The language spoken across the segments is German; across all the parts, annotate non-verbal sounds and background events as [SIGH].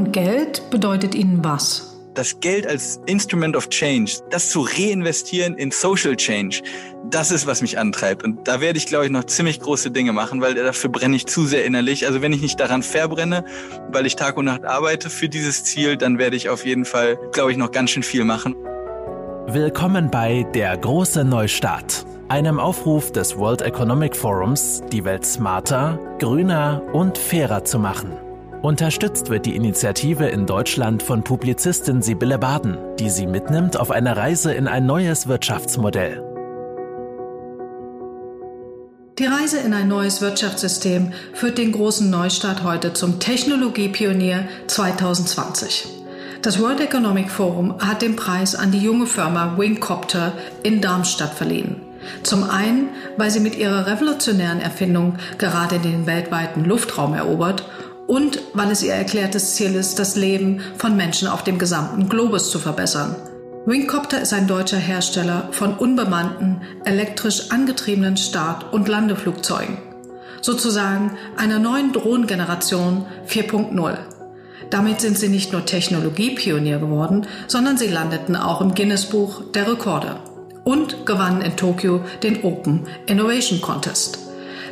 Und Geld bedeutet Ihnen was? das Geld als Instrument of Change, das zu reinvestieren in Social Change, das ist, was mich antreibt. Und da werde ich, glaube ich, noch ziemlich große Dinge machen, weil dafür brenne ich zu sehr innerlich. Also wenn ich nicht daran verbrenne, weil ich Tag und Nacht arbeite für dieses Ziel, dann werde ich auf jeden Fall, glaube ich, noch ganz schön viel machen. Willkommen bei Der große Neustart, einem Aufruf des World Economic Forums, die Welt smarter, grüner und fairer zu machen. Unterstützt wird die Initiative in Deutschland von Publizistin Sibylle Baden, die sie mitnimmt auf eine Reise in ein neues Wirtschaftsmodell. Die Reise in ein neues Wirtschaftssystem führt den großen Neustart heute zum Technologiepionier 2020. Das World Economic Forum hat den Preis an die junge Firma Wingcopter in Darmstadt verliehen. Zum einen, weil sie mit ihrer revolutionären Erfindung gerade den weltweiten Luftraum erobert und weil es ihr erklärtes Ziel ist, das Leben von Menschen auf dem gesamten Globus zu verbessern. Wingcopter ist ein deutscher Hersteller von unbemannten, elektrisch angetriebenen Start- und Landeflugzeugen. Sozusagen einer neuen Drohnengeneration 4.0. Damit sind sie nicht nur Technologiepionier geworden, sondern sie landeten auch im Guinness-Buch der Rekorde und gewannen in Tokio den Open Innovation Contest.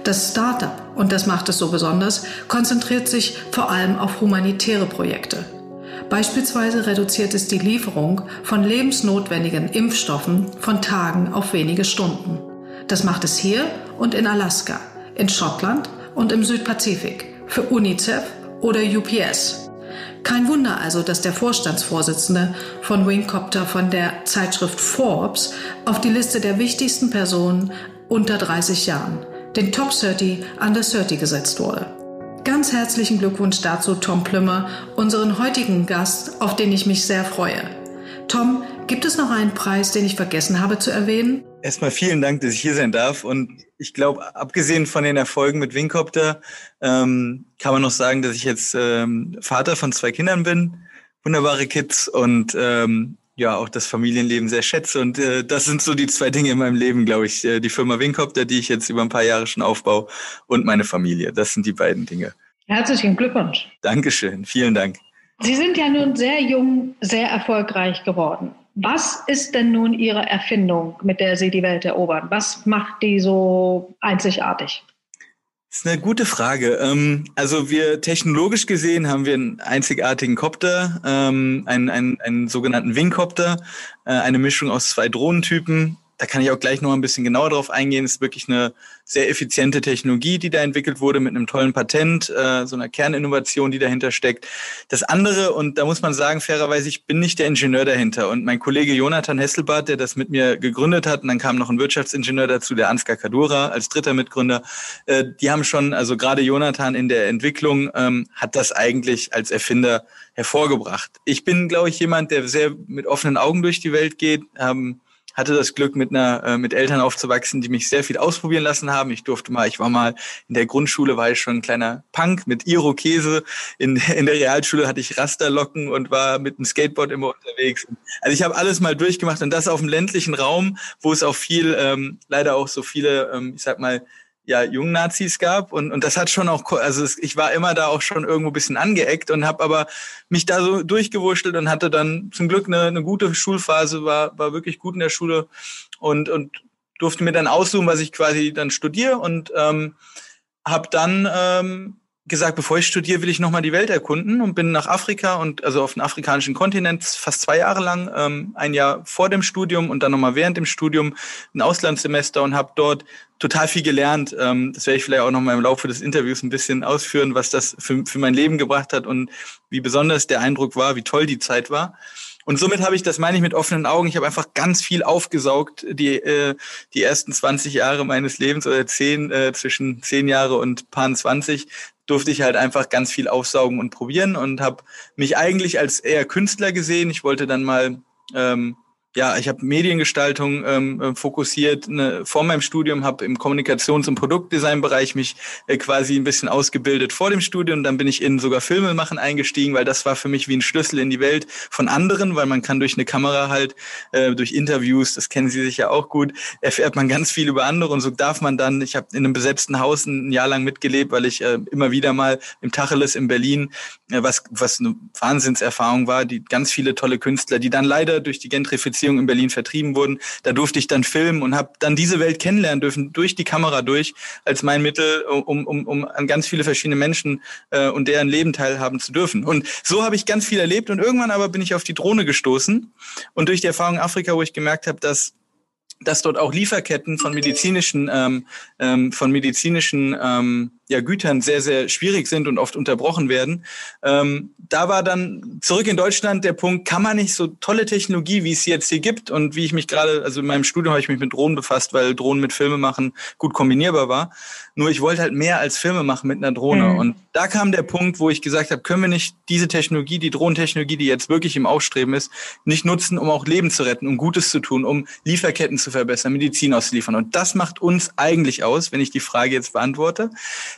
Das Startup, und das macht es so besonders, konzentriert sich vor allem auf humanitäre Projekte. Beispielsweise reduziert es die Lieferung von lebensnotwendigen Impfstoffen von Tagen auf wenige Stunden. Das macht es hier und in Alaska, in Schottland und im Südpazifik für UNICEF oder UPS. Kein Wunder also, dass der Vorstandsvorsitzende von Wingcopter von der Zeitschrift Forbes auf die Liste der wichtigsten Personen unter 30 Jahren den Top 30 Under 30 gesetzt wurde. Ganz herzlichen Glückwunsch dazu, Tom Plümmer, unseren heutigen Gast, auf den ich mich sehr freue. Tom, gibt es noch einen Preis, den ich vergessen habe zu erwähnen? Erstmal vielen Dank, dass ich hier sein darf. Und ich glaube, abgesehen von den Erfolgen mit Wingcopter, ähm, kann man noch sagen, dass ich jetzt ähm, Vater von zwei Kindern bin, wunderbare Kids und ähm, ja auch das Familienleben sehr schätze. Und äh, das sind so die zwei Dinge in meinem Leben, glaube ich. Äh, die Firma Winkopter, die ich jetzt über ein paar Jahre schon aufbaue, und meine Familie. Das sind die beiden Dinge. Herzlichen Glückwunsch. Dankeschön, vielen Dank. Sie sind ja nun sehr jung, sehr erfolgreich geworden. Was ist denn nun Ihre Erfindung, mit der Sie die Welt erobern? Was macht die so einzigartig? Das ist eine gute Frage. Ähm, also wir technologisch gesehen haben wir einen einzigartigen Copter, ähm, einen, einen, einen sogenannten Wingcopter, äh, eine Mischung aus zwei Drohnentypen, da kann ich auch gleich noch ein bisschen genauer drauf eingehen. Es ist wirklich eine sehr effiziente Technologie, die da entwickelt wurde mit einem tollen Patent, äh, so einer Kerninnovation, die dahinter steckt. Das andere, und da muss man sagen, fairerweise, ich bin nicht der Ingenieur dahinter. Und mein Kollege Jonathan Hesselbart, der das mit mir gegründet hat, und dann kam noch ein Wirtschaftsingenieur dazu, der Ansgar Kadura als dritter Mitgründer, äh, die haben schon, also gerade Jonathan in der Entwicklung, ähm, hat das eigentlich als Erfinder hervorgebracht. Ich bin, glaube ich, jemand, der sehr mit offenen Augen durch die Welt geht. Ähm, hatte das Glück, mit einer äh, mit Eltern aufzuwachsen, die mich sehr viel ausprobieren lassen haben. Ich durfte mal, ich war mal in der Grundschule, war ich schon ein kleiner Punk mit Irokese. In, in der Realschule hatte ich Rasterlocken und war mit dem Skateboard immer unterwegs. Also ich habe alles mal durchgemacht und das auf dem ländlichen Raum, wo es auch viel, ähm, leider auch so viele, ähm, ich sag mal, ja jungen Nazis gab und und das hat schon auch also ich war immer da auch schon irgendwo ein bisschen angeeckt und habe aber mich da so durchgewurschtelt und hatte dann zum Glück eine, eine gute Schulphase war war wirklich gut in der Schule und und durfte mir dann aussuchen was ich quasi dann studiere und ähm, habe dann ähm, gesagt, bevor ich studiere, will ich nochmal die Welt erkunden und bin nach Afrika und also auf den afrikanischen Kontinent fast zwei Jahre lang, ähm, ein Jahr vor dem Studium und dann nochmal während dem Studium ein Auslandssemester und habe dort total viel gelernt. Ähm, das werde ich vielleicht auch nochmal im Laufe des Interviews ein bisschen ausführen, was das für, für mein Leben gebracht hat und wie besonders der Eindruck war, wie toll die Zeit war. Und somit habe ich, das meine ich mit offenen Augen, ich habe einfach ganz viel aufgesaugt, die, äh, die ersten 20 Jahre meines Lebens oder zehn, äh, zwischen zehn Jahre und paar 20, durfte ich halt einfach ganz viel aufsaugen und probieren und habe mich eigentlich als eher Künstler gesehen. Ich wollte dann mal ähm, ja, ich habe Mediengestaltung ähm, äh, fokussiert ne, vor meinem Studium, habe im Kommunikations- und Produktdesign-Bereich mich äh, quasi ein bisschen ausgebildet vor dem Studium. Dann bin ich in sogar Filme machen eingestiegen, weil das war für mich wie ein Schlüssel in die Welt von anderen, weil man kann durch eine Kamera halt, äh, durch Interviews, das kennen Sie sicher auch gut, erfährt man ganz viel über andere und so darf man dann, ich habe in einem besetzten Haus ein Jahr lang mitgelebt, weil ich äh, immer wieder mal im Tacheles in Berlin, äh, was, was eine Wahnsinnserfahrung war, die ganz viele tolle Künstler, die dann leider durch die Gentrifizierung Beziehungen in Berlin vertrieben wurden. Da durfte ich dann filmen und habe dann diese Welt kennenlernen dürfen, durch die Kamera durch, als mein Mittel, um, um, um an ganz viele verschiedene Menschen äh, und deren Leben teilhaben zu dürfen. Und so habe ich ganz viel erlebt und irgendwann aber bin ich auf die Drohne gestoßen und durch die Erfahrung in Afrika, wo ich gemerkt habe, dass dass dort auch Lieferketten von medizinischen ähm, ähm, von medizinischen ähm, ja, Gütern sehr, sehr schwierig sind und oft unterbrochen werden. Ähm, da war dann zurück in Deutschland der Punkt, kann man nicht so tolle Technologie, wie es jetzt hier gibt und wie ich mich gerade, also in meinem Studium habe ich mich mit Drohnen befasst, weil Drohnen mit Filme machen gut kombinierbar war. Nur ich wollte halt mehr als Filme machen mit einer Drohne. Mhm. Und da kam der Punkt, wo ich gesagt habe, können wir nicht diese Technologie, die Drohnentechnologie, die jetzt wirklich im Aufstreben ist, nicht nutzen, um auch Leben zu retten, um Gutes zu tun, um Lieferketten zu verbessern, Medizin auszuliefern. Und das macht uns eigentlich aus, wenn ich die Frage jetzt beantworte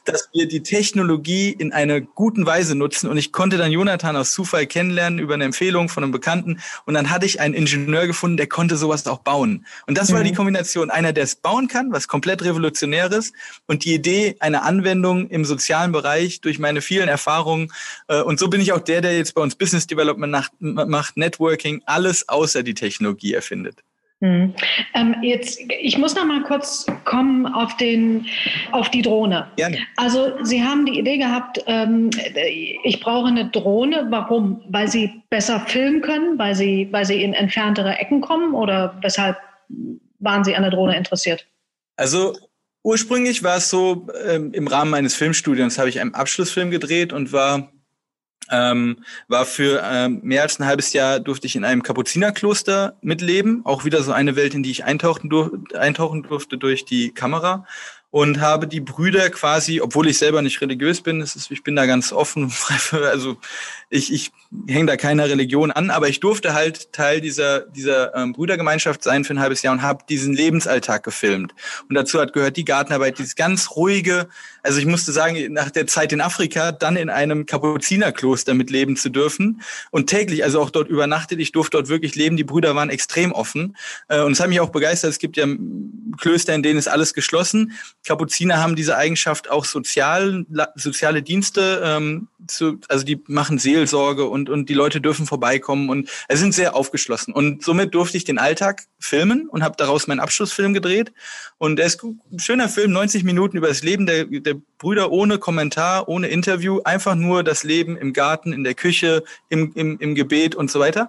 dass wir die Technologie in einer guten Weise nutzen. Und ich konnte dann Jonathan aus Zufall kennenlernen über eine Empfehlung von einem Bekannten. Und dann hatte ich einen Ingenieur gefunden, der konnte sowas auch bauen. Und das mhm. war die mhm. Kombination. Einer, der es bauen kann, was komplett revolutionäres und die Idee einer Anwendung im sozialen Bereich durch meine vielen Erfahrungen. Äh, und so bin ich auch der, der jetzt bei uns Business Development macht, Networking, alles außer die Technologie erfindet. Hm. Ähm, jetzt, ich muss noch mal kurz kommen auf, den, auf die Drohne. Gerne. Also Sie haben die Idee gehabt, ähm, ich brauche eine Drohne. Warum? Weil Sie besser filmen können, weil Sie, weil Sie in entferntere Ecken kommen oder weshalb waren Sie an der Drohne interessiert? Also ursprünglich war es so, ähm, im Rahmen meines Filmstudiums habe ich einen Abschlussfilm gedreht und war ähm, war für ähm, mehr als ein halbes Jahr durfte ich in einem Kapuzinerkloster mitleben. Auch wieder so eine Welt, in die ich eintauchen, dur eintauchen durfte durch die Kamera und habe die Brüder quasi, obwohl ich selber nicht religiös bin, ist, ich bin da ganz offen, [LAUGHS] also ich, ich hänge da keiner Religion an, aber ich durfte halt Teil dieser, dieser ähm, Brüdergemeinschaft sein für ein halbes Jahr und habe diesen Lebensalltag gefilmt. Und dazu hat gehört die Gartenarbeit, dieses ganz ruhige, also ich musste sagen, nach der Zeit in Afrika dann in einem Kapuzinerkloster mitleben zu dürfen. Und täglich, also auch dort übernachtet, ich durfte dort wirklich leben, die Brüder waren extrem offen. Äh, und es hat mich auch begeistert, es gibt ja Klöster, in denen ist alles geschlossen, Kapuziner haben diese Eigenschaft, auch sozial, soziale Dienste, ähm, zu, also die machen Seelsorge und, und die Leute dürfen vorbeikommen und äh, sind sehr aufgeschlossen. Und somit durfte ich den Alltag filmen und habe daraus meinen Abschlussfilm gedreht. Und der ist ein schöner Film, 90 Minuten über das Leben der, der Brüder ohne Kommentar, ohne Interview, einfach nur das Leben im Garten, in der Küche, im, im, im Gebet und so weiter.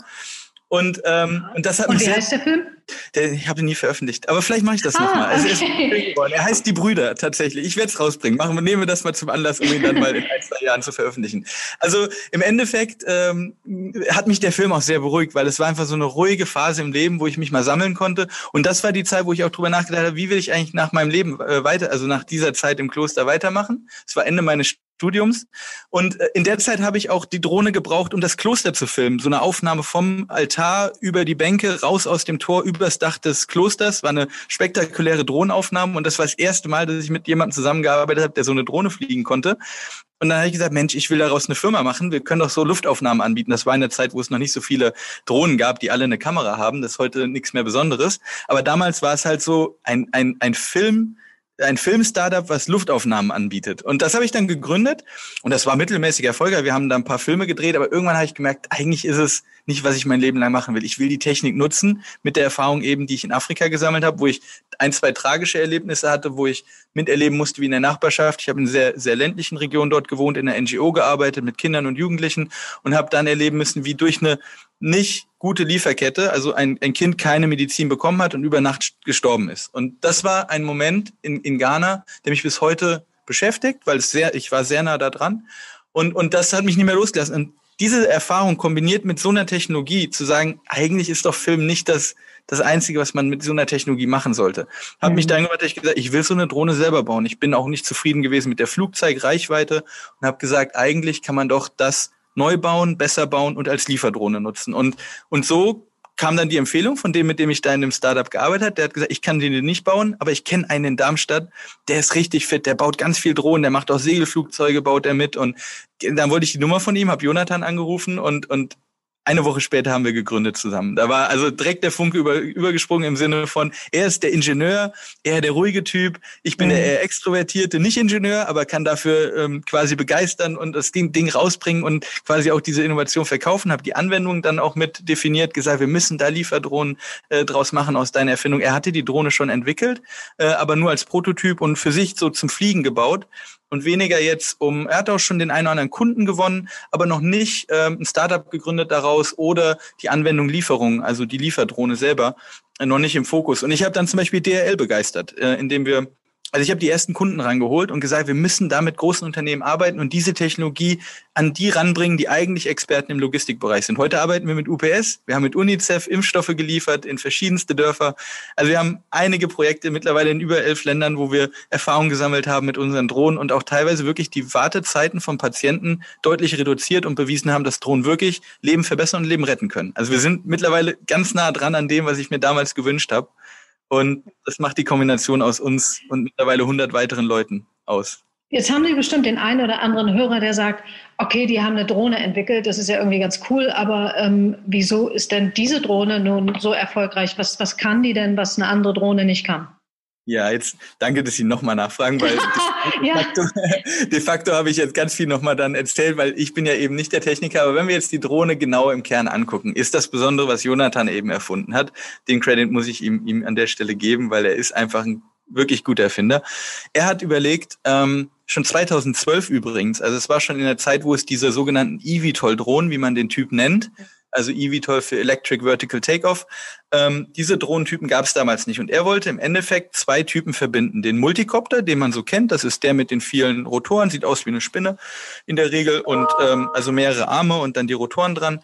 Und, ähm, und das hat und mich. Wie heißt der Film? Der, ich habe ihn nie veröffentlicht. Aber vielleicht mache ich das ah, nochmal. Okay. Er heißt Die Brüder tatsächlich. Ich werde es rausbringen. Machen wir, nehmen wir das mal zum Anlass, um ihn dann mal in ein, zwei Jahren zu veröffentlichen. Also im Endeffekt ähm, hat mich der Film auch sehr beruhigt, weil es war einfach so eine ruhige Phase im Leben, wo ich mich mal sammeln konnte. Und das war die Zeit, wo ich auch drüber nachgedacht habe, wie will ich eigentlich nach meinem Leben äh, weiter, also nach dieser Zeit im Kloster weitermachen. Es war Ende meines Studiums. Und äh, in der Zeit habe ich auch die Drohne gebraucht, um das Kloster zu filmen. So eine Aufnahme vom Altar über die Bänke, raus aus dem Tor, übers Dach des Klosters. War eine spektakuläre Drohnenaufnahme. Und das war das erste Mal, dass ich mit jemandem zusammengearbeitet habe, der so eine Drohne fliegen konnte. Und dann habe ich gesagt, Mensch, ich will daraus eine Firma machen. Wir können doch so Luftaufnahmen anbieten. Das war in der Zeit, wo es noch nicht so viele Drohnen gab, die alle eine Kamera haben. Das ist heute nichts mehr Besonderes. Aber damals war es halt so ein, ein, ein Film, ein Film-Startup, was Luftaufnahmen anbietet. Und das habe ich dann gegründet und das war mittelmäßig erfolgreich. Wir haben da ein paar Filme gedreht, aber irgendwann habe ich gemerkt, eigentlich ist es nicht, was ich mein Leben lang machen will. Ich will die Technik nutzen mit der Erfahrung eben, die ich in Afrika gesammelt habe, wo ich ein, zwei tragische Erlebnisse hatte, wo ich miterleben musste wie in der Nachbarschaft. Ich habe in sehr, sehr ländlichen Regionen dort gewohnt, in der NGO gearbeitet mit Kindern und Jugendlichen und habe dann erleben müssen, wie durch eine nicht gute Lieferkette, also ein, ein Kind keine Medizin bekommen hat und über Nacht gestorben ist. Und das war ein Moment in, in Ghana, der mich bis heute beschäftigt, weil es sehr, ich war sehr nah da dran. Und, und das hat mich nicht mehr losgelassen. Und diese Erfahrung kombiniert mit so einer Technologie zu sagen, eigentlich ist doch Film nicht das, das Einzige, was man mit so einer Technologie machen sollte. Habe mhm. mich dann gemacht, ich gesagt, ich will so eine Drohne selber bauen. Ich bin auch nicht zufrieden gewesen mit der Flugzeugreichweite und habe gesagt, eigentlich kann man doch das neu bauen, besser bauen und als Lieferdrohne nutzen. Und, und so kam dann die Empfehlung von dem, mit dem ich da in dem Startup gearbeitet habe. Der hat gesagt, ich kann den nicht bauen, aber ich kenne einen in Darmstadt, der ist richtig fit, der baut ganz viel Drohnen, der macht auch Segelflugzeuge, baut er mit. Und dann wollte ich die Nummer von ihm, habe Jonathan angerufen und, und eine Woche später haben wir gegründet zusammen. Da war also direkt der Funke über, übergesprungen im Sinne von, er ist der Ingenieur, er der ruhige Typ, ich bin mhm. der eher extrovertierte Nicht-Ingenieur, aber kann dafür ähm, quasi begeistern und das Ding, Ding rausbringen und quasi auch diese Innovation verkaufen, habe die Anwendung dann auch mit definiert, gesagt, wir müssen da Lieferdrohnen äh, draus machen aus deiner Erfindung. Er hatte die Drohne schon entwickelt, äh, aber nur als Prototyp und für sich so zum Fliegen gebaut und weniger jetzt um, er hat auch schon den einen oder anderen Kunden gewonnen, aber noch nicht ähm, ein Startup gegründet daraus oder die Anwendung Lieferung, also die Lieferdrohne selber, äh, noch nicht im Fokus. Und ich habe dann zum Beispiel DRL begeistert, äh, indem wir also ich habe die ersten Kunden rangeholt und gesagt, wir müssen da mit großen Unternehmen arbeiten und diese Technologie an die ranbringen, die eigentlich Experten im Logistikbereich sind. Heute arbeiten wir mit UPS, wir haben mit UNICEF Impfstoffe geliefert in verschiedenste Dörfer. Also wir haben einige Projekte mittlerweile in über elf Ländern, wo wir Erfahrungen gesammelt haben mit unseren Drohnen und auch teilweise wirklich die Wartezeiten von Patienten deutlich reduziert und bewiesen haben, dass Drohnen wirklich Leben verbessern und Leben retten können. Also wir sind mittlerweile ganz nah dran an dem, was ich mir damals gewünscht habe. Und das macht die Kombination aus uns und mittlerweile 100 weiteren Leuten aus. Jetzt haben Sie bestimmt den einen oder anderen Hörer, der sagt, okay, die haben eine Drohne entwickelt, das ist ja irgendwie ganz cool, aber ähm, wieso ist denn diese Drohne nun so erfolgreich? Was, was kann die denn, was eine andere Drohne nicht kann? Ja, jetzt danke, dass Sie nochmal nachfragen, weil [LAUGHS] de, facto, de facto habe ich jetzt ganz viel nochmal dann erzählt, weil ich bin ja eben nicht der Techniker. Aber wenn wir jetzt die Drohne genau im Kern angucken, ist das Besondere, was Jonathan eben erfunden hat. Den Credit muss ich ihm, ihm an der Stelle geben, weil er ist einfach ein wirklich guter Erfinder. Er hat überlegt, ähm, schon 2012 übrigens, also es war schon in der Zeit, wo es diese sogenannten eVTOL-Drohnen, wie man den Typ nennt, also eVTOL für Electric Vertical Takeoff. Ähm, diese Drohnentypen gab es damals nicht. Und er wollte im Endeffekt zwei Typen verbinden. Den Multicopter, den man so kennt, das ist der mit den vielen Rotoren, sieht aus wie eine Spinne in der Regel und ähm, also mehrere Arme und dann die Rotoren dran.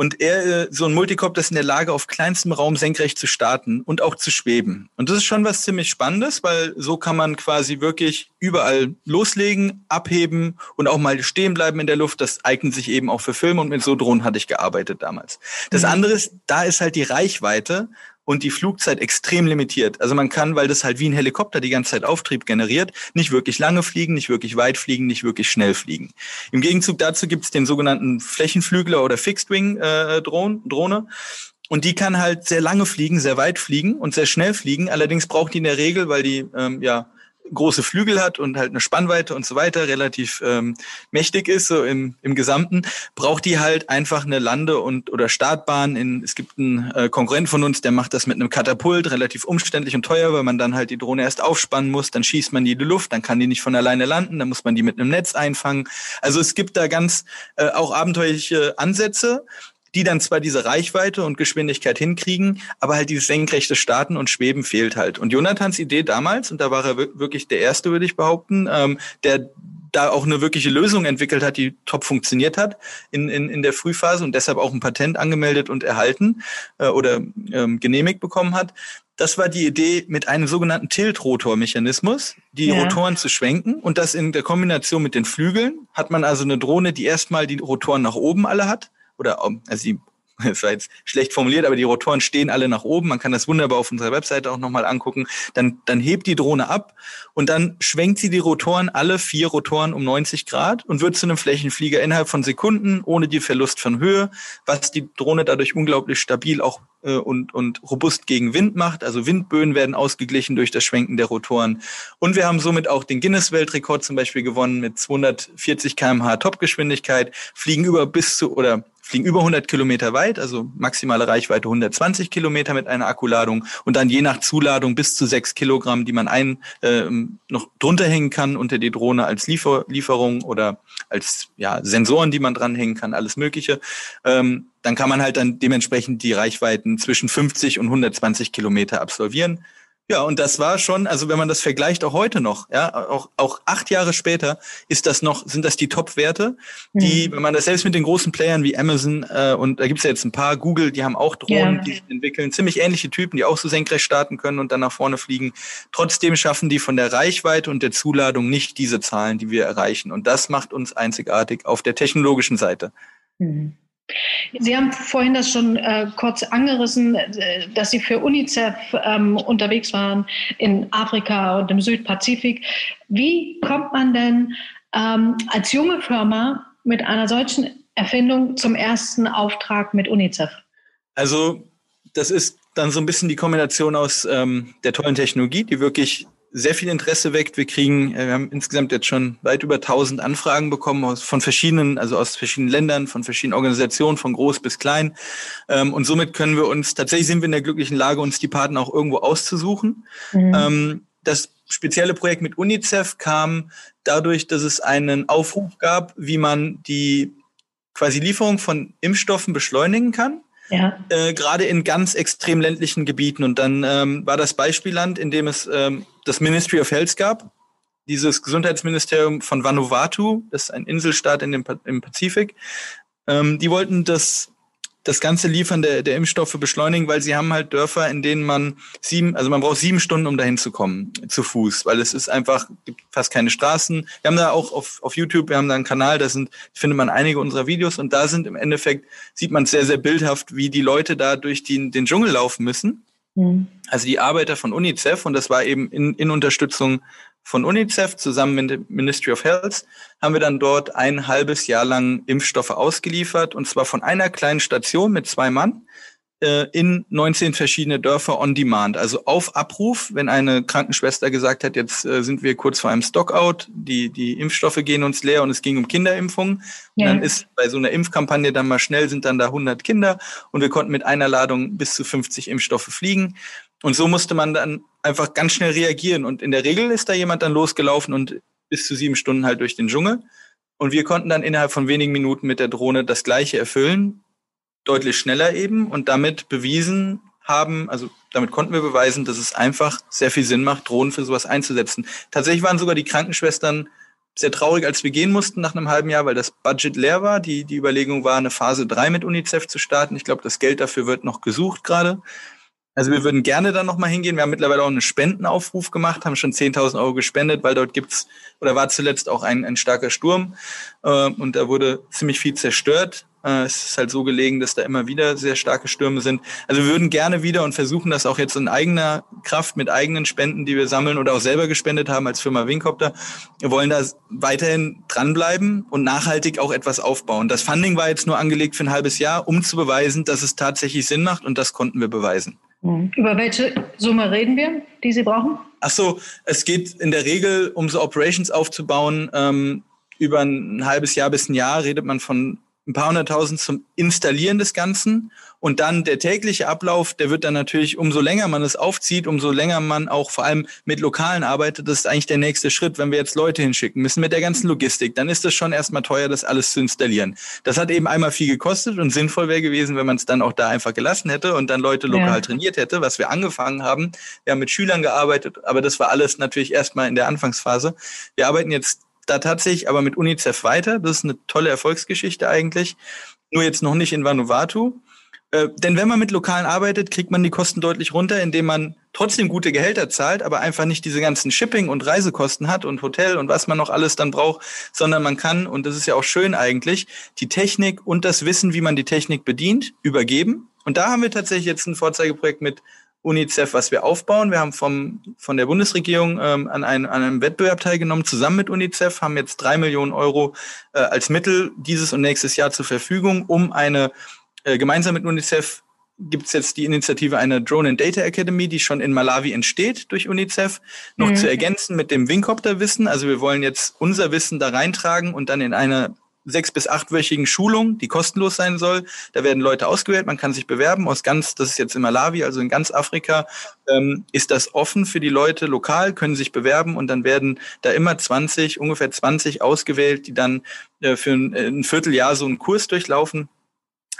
Und er, äh, so ein Multicopter ist in der Lage, auf kleinstem Raum senkrecht zu starten und auch zu schweben. Und das ist schon was ziemlich Spannendes, weil so kann man quasi wirklich überall loslegen, abheben und auch mal stehen bleiben in der Luft. Das eignet sich eben auch für Filme und mit so Drohnen hatte ich gearbeitet damals. Das mhm. andere ist, da ist halt die Reichweite und die Flugzeit extrem limitiert. Also man kann, weil das halt wie ein Helikopter die ganze Zeit Auftrieb generiert, nicht wirklich lange fliegen, nicht wirklich weit fliegen, nicht wirklich schnell fliegen. Im Gegenzug dazu gibt es den sogenannten Flächenflügler oder Fixed Wing äh, Drohne. Und die kann halt sehr lange fliegen, sehr weit fliegen und sehr schnell fliegen. Allerdings braucht die in der Regel, weil die ähm, ja große Flügel hat und halt eine Spannweite und so weiter, relativ ähm, mächtig ist, so im, im Gesamten, braucht die halt einfach eine Lande- und oder Startbahn. In, es gibt einen äh, Konkurrent von uns, der macht das mit einem Katapult, relativ umständlich und teuer, weil man dann halt die Drohne erst aufspannen muss, dann schießt man die in die Luft, dann kann die nicht von alleine landen, dann muss man die mit einem Netz einfangen. Also es gibt da ganz äh, auch abenteuerliche Ansätze die dann zwar diese Reichweite und Geschwindigkeit hinkriegen, aber halt dieses senkrechte Starten und Schweben fehlt halt. Und Jonathans Idee damals, und da war er wirklich der Erste, würde ich behaupten, ähm, der da auch eine wirkliche Lösung entwickelt hat, die top funktioniert hat in, in, in der Frühphase und deshalb auch ein Patent angemeldet und erhalten äh, oder ähm, genehmigt bekommen hat. Das war die Idee mit einem sogenannten Tilt-Rotor-Mechanismus, die ja. Rotoren zu schwenken und das in der Kombination mit den Flügeln hat man also eine Drohne, die erstmal die Rotoren nach oben alle hat oder also die [LAUGHS] das war jetzt schlecht formuliert, aber die Rotoren stehen alle nach oben. Man kann das wunderbar auf unserer Webseite auch nochmal angucken. Dann, dann hebt die Drohne ab und dann schwenkt sie die Rotoren, alle vier Rotoren um 90 Grad und wird zu einem Flächenflieger innerhalb von Sekunden ohne die Verlust von Höhe, was die Drohne dadurch unglaublich stabil auch äh, und, und robust gegen Wind macht. Also Windböen werden ausgeglichen durch das Schwenken der Rotoren. Und wir haben somit auch den Guinness-Weltrekord zum Beispiel gewonnen mit 240 kmh Topgeschwindigkeit, fliegen über bis zu oder fliegen über 100 Kilometer weit, also maximale Reichweite 120 Kilometer mit einer Akkuladung und dann je nach Zuladung bis zu sechs Kilogramm, die man ein äh, noch drunter hängen kann unter die Drohne als Liefer Lieferung oder als ja, Sensoren, die man dranhängen kann, alles Mögliche. Ähm, dann kann man halt dann dementsprechend die Reichweiten zwischen 50 und 120 Kilometer absolvieren. Ja, und das war schon, also wenn man das vergleicht, auch heute noch, ja, auch, auch acht Jahre später ist das noch, sind das die Top-Werte, die, mhm. wenn man das selbst mit den großen Playern wie Amazon äh, und da gibt's ja jetzt ein paar, Google, die haben auch Drohnen, ja. die entwickeln, ziemlich ähnliche Typen, die auch so senkrecht starten können und dann nach vorne fliegen. Trotzdem schaffen die von der Reichweite und der Zuladung nicht diese Zahlen, die wir erreichen. Und das macht uns einzigartig auf der technologischen Seite. Mhm. Sie haben vorhin das schon äh, kurz angerissen, äh, dass Sie für UNICEF ähm, unterwegs waren in Afrika und im Südpazifik. Wie kommt man denn ähm, als junge Firma mit einer solchen Erfindung zum ersten Auftrag mit UNICEF? Also das ist dann so ein bisschen die Kombination aus ähm, der tollen Technologie, die wirklich sehr viel Interesse weckt. Wir kriegen, äh, wir haben insgesamt jetzt schon weit über 1000 Anfragen bekommen aus, von verschiedenen, also aus verschiedenen Ländern, von verschiedenen Organisationen, von groß bis klein. Ähm, und somit können wir uns, tatsächlich sind wir in der glücklichen Lage, uns die Partner auch irgendwo auszusuchen. Mhm. Ähm, das spezielle Projekt mit UNICEF kam dadurch, dass es einen Aufruf gab, wie man die quasi Lieferung von Impfstoffen beschleunigen kann. Ja. Äh, gerade in ganz extrem ländlichen Gebieten. Und dann ähm, war das Beispielland, in dem es ähm, das Ministry of Health gab, dieses Gesundheitsministerium von Vanuatu, das ist ein Inselstaat in dem, im Pazifik. Ähm, die wollten das das ganze Liefern der, der Impfstoffe beschleunigen, weil sie haben halt Dörfer, in denen man sieben, also man braucht sieben Stunden, um dahin zu kommen, zu Fuß, weil es ist einfach, gibt fast keine Straßen. Wir haben da auch auf, auf YouTube, wir haben da einen Kanal, da sind, findet man einige unserer Videos und da sind im Endeffekt, sieht man sehr, sehr bildhaft, wie die Leute da durch die, den Dschungel laufen müssen. Mhm. Also die Arbeiter von UNICEF, und das war eben in, in Unterstützung von UNICEF zusammen mit dem Ministry of Health haben wir dann dort ein halbes Jahr lang Impfstoffe ausgeliefert und zwar von einer kleinen Station mit zwei Mann äh, in 19 verschiedene Dörfer on demand, also auf Abruf, wenn eine Krankenschwester gesagt hat, jetzt äh, sind wir kurz vor einem Stockout, die, die Impfstoffe gehen uns leer und es ging um Kinderimpfungen. Ja. dann ist bei so einer Impfkampagne dann mal schnell sind dann da 100 Kinder und wir konnten mit einer Ladung bis zu 50 Impfstoffe fliegen. Und so musste man dann einfach ganz schnell reagieren. Und in der Regel ist da jemand dann losgelaufen und bis zu sieben Stunden halt durch den Dschungel. Und wir konnten dann innerhalb von wenigen Minuten mit der Drohne das Gleiche erfüllen, deutlich schneller eben und damit bewiesen haben, also damit konnten wir beweisen, dass es einfach sehr viel Sinn macht, Drohnen für sowas einzusetzen. Tatsächlich waren sogar die Krankenschwestern sehr traurig, als wir gehen mussten nach einem halben Jahr, weil das Budget leer war. Die, die Überlegung war, eine Phase drei mit UNICEF zu starten. Ich glaube, das Geld dafür wird noch gesucht gerade. Also wir würden gerne dann nochmal hingehen. Wir haben mittlerweile auch einen Spendenaufruf gemacht, haben schon 10.000 Euro gespendet, weil dort gibt's oder war zuletzt auch ein, ein starker Sturm äh, und da wurde ziemlich viel zerstört. Äh, es ist halt so gelegen, dass da immer wieder sehr starke Stürme sind. Also wir würden gerne wieder und versuchen das auch jetzt in eigener Kraft mit eigenen Spenden, die wir sammeln oder auch selber gespendet haben als Firma Wingcopter. Wir wollen da weiterhin dranbleiben und nachhaltig auch etwas aufbauen. Das Funding war jetzt nur angelegt für ein halbes Jahr, um zu beweisen, dass es tatsächlich Sinn macht und das konnten wir beweisen. Mhm. Über welche Summe reden wir, die Sie brauchen? Ach so, es geht in der Regel, um so Operations aufzubauen, ähm, über ein halbes Jahr bis ein Jahr redet man von ein paar hunderttausend zum Installieren des Ganzen und dann der tägliche Ablauf, der wird dann natürlich, umso länger man es aufzieht, umso länger man auch vor allem mit Lokalen arbeitet, das ist eigentlich der nächste Schritt, wenn wir jetzt Leute hinschicken müssen mit der ganzen Logistik, dann ist es schon erstmal teuer, das alles zu installieren. Das hat eben einmal viel gekostet und sinnvoll wäre gewesen, wenn man es dann auch da einfach gelassen hätte und dann Leute lokal ja. trainiert hätte, was wir angefangen haben. Wir haben mit Schülern gearbeitet, aber das war alles natürlich erstmal in der Anfangsphase. Wir arbeiten jetzt da tatsächlich aber mit UNICEF weiter. Das ist eine tolle Erfolgsgeschichte eigentlich. Nur jetzt noch nicht in Vanuatu. Äh, denn wenn man mit Lokalen arbeitet, kriegt man die Kosten deutlich runter, indem man trotzdem gute Gehälter zahlt, aber einfach nicht diese ganzen Shipping- und Reisekosten hat und Hotel und was man noch alles dann braucht, sondern man kann, und das ist ja auch schön eigentlich, die Technik und das Wissen, wie man die Technik bedient, übergeben. Und da haben wir tatsächlich jetzt ein Vorzeigeprojekt mit UNICEF, was wir aufbauen. Wir haben vom, von der Bundesregierung ähm, an, ein, an einem Wettbewerb teilgenommen, zusammen mit UNICEF, haben jetzt drei Millionen Euro äh, als Mittel dieses und nächstes Jahr zur Verfügung, um eine, äh, gemeinsam mit UNICEF gibt es jetzt die Initiative einer Drone and Data Academy, die schon in Malawi entsteht durch UNICEF, noch mhm. zu ergänzen mit dem Wingcopter-Wissen. Also wir wollen jetzt unser Wissen da reintragen und dann in eine sechs- bis achtwöchigen Schulung, die kostenlos sein soll. Da werden Leute ausgewählt, man kann sich bewerben aus ganz, das ist jetzt in Malawi, also in ganz Afrika, ähm, ist das offen für die Leute lokal, können sich bewerben und dann werden da immer 20, ungefähr 20 ausgewählt, die dann äh, für ein, äh, ein Vierteljahr so einen Kurs durchlaufen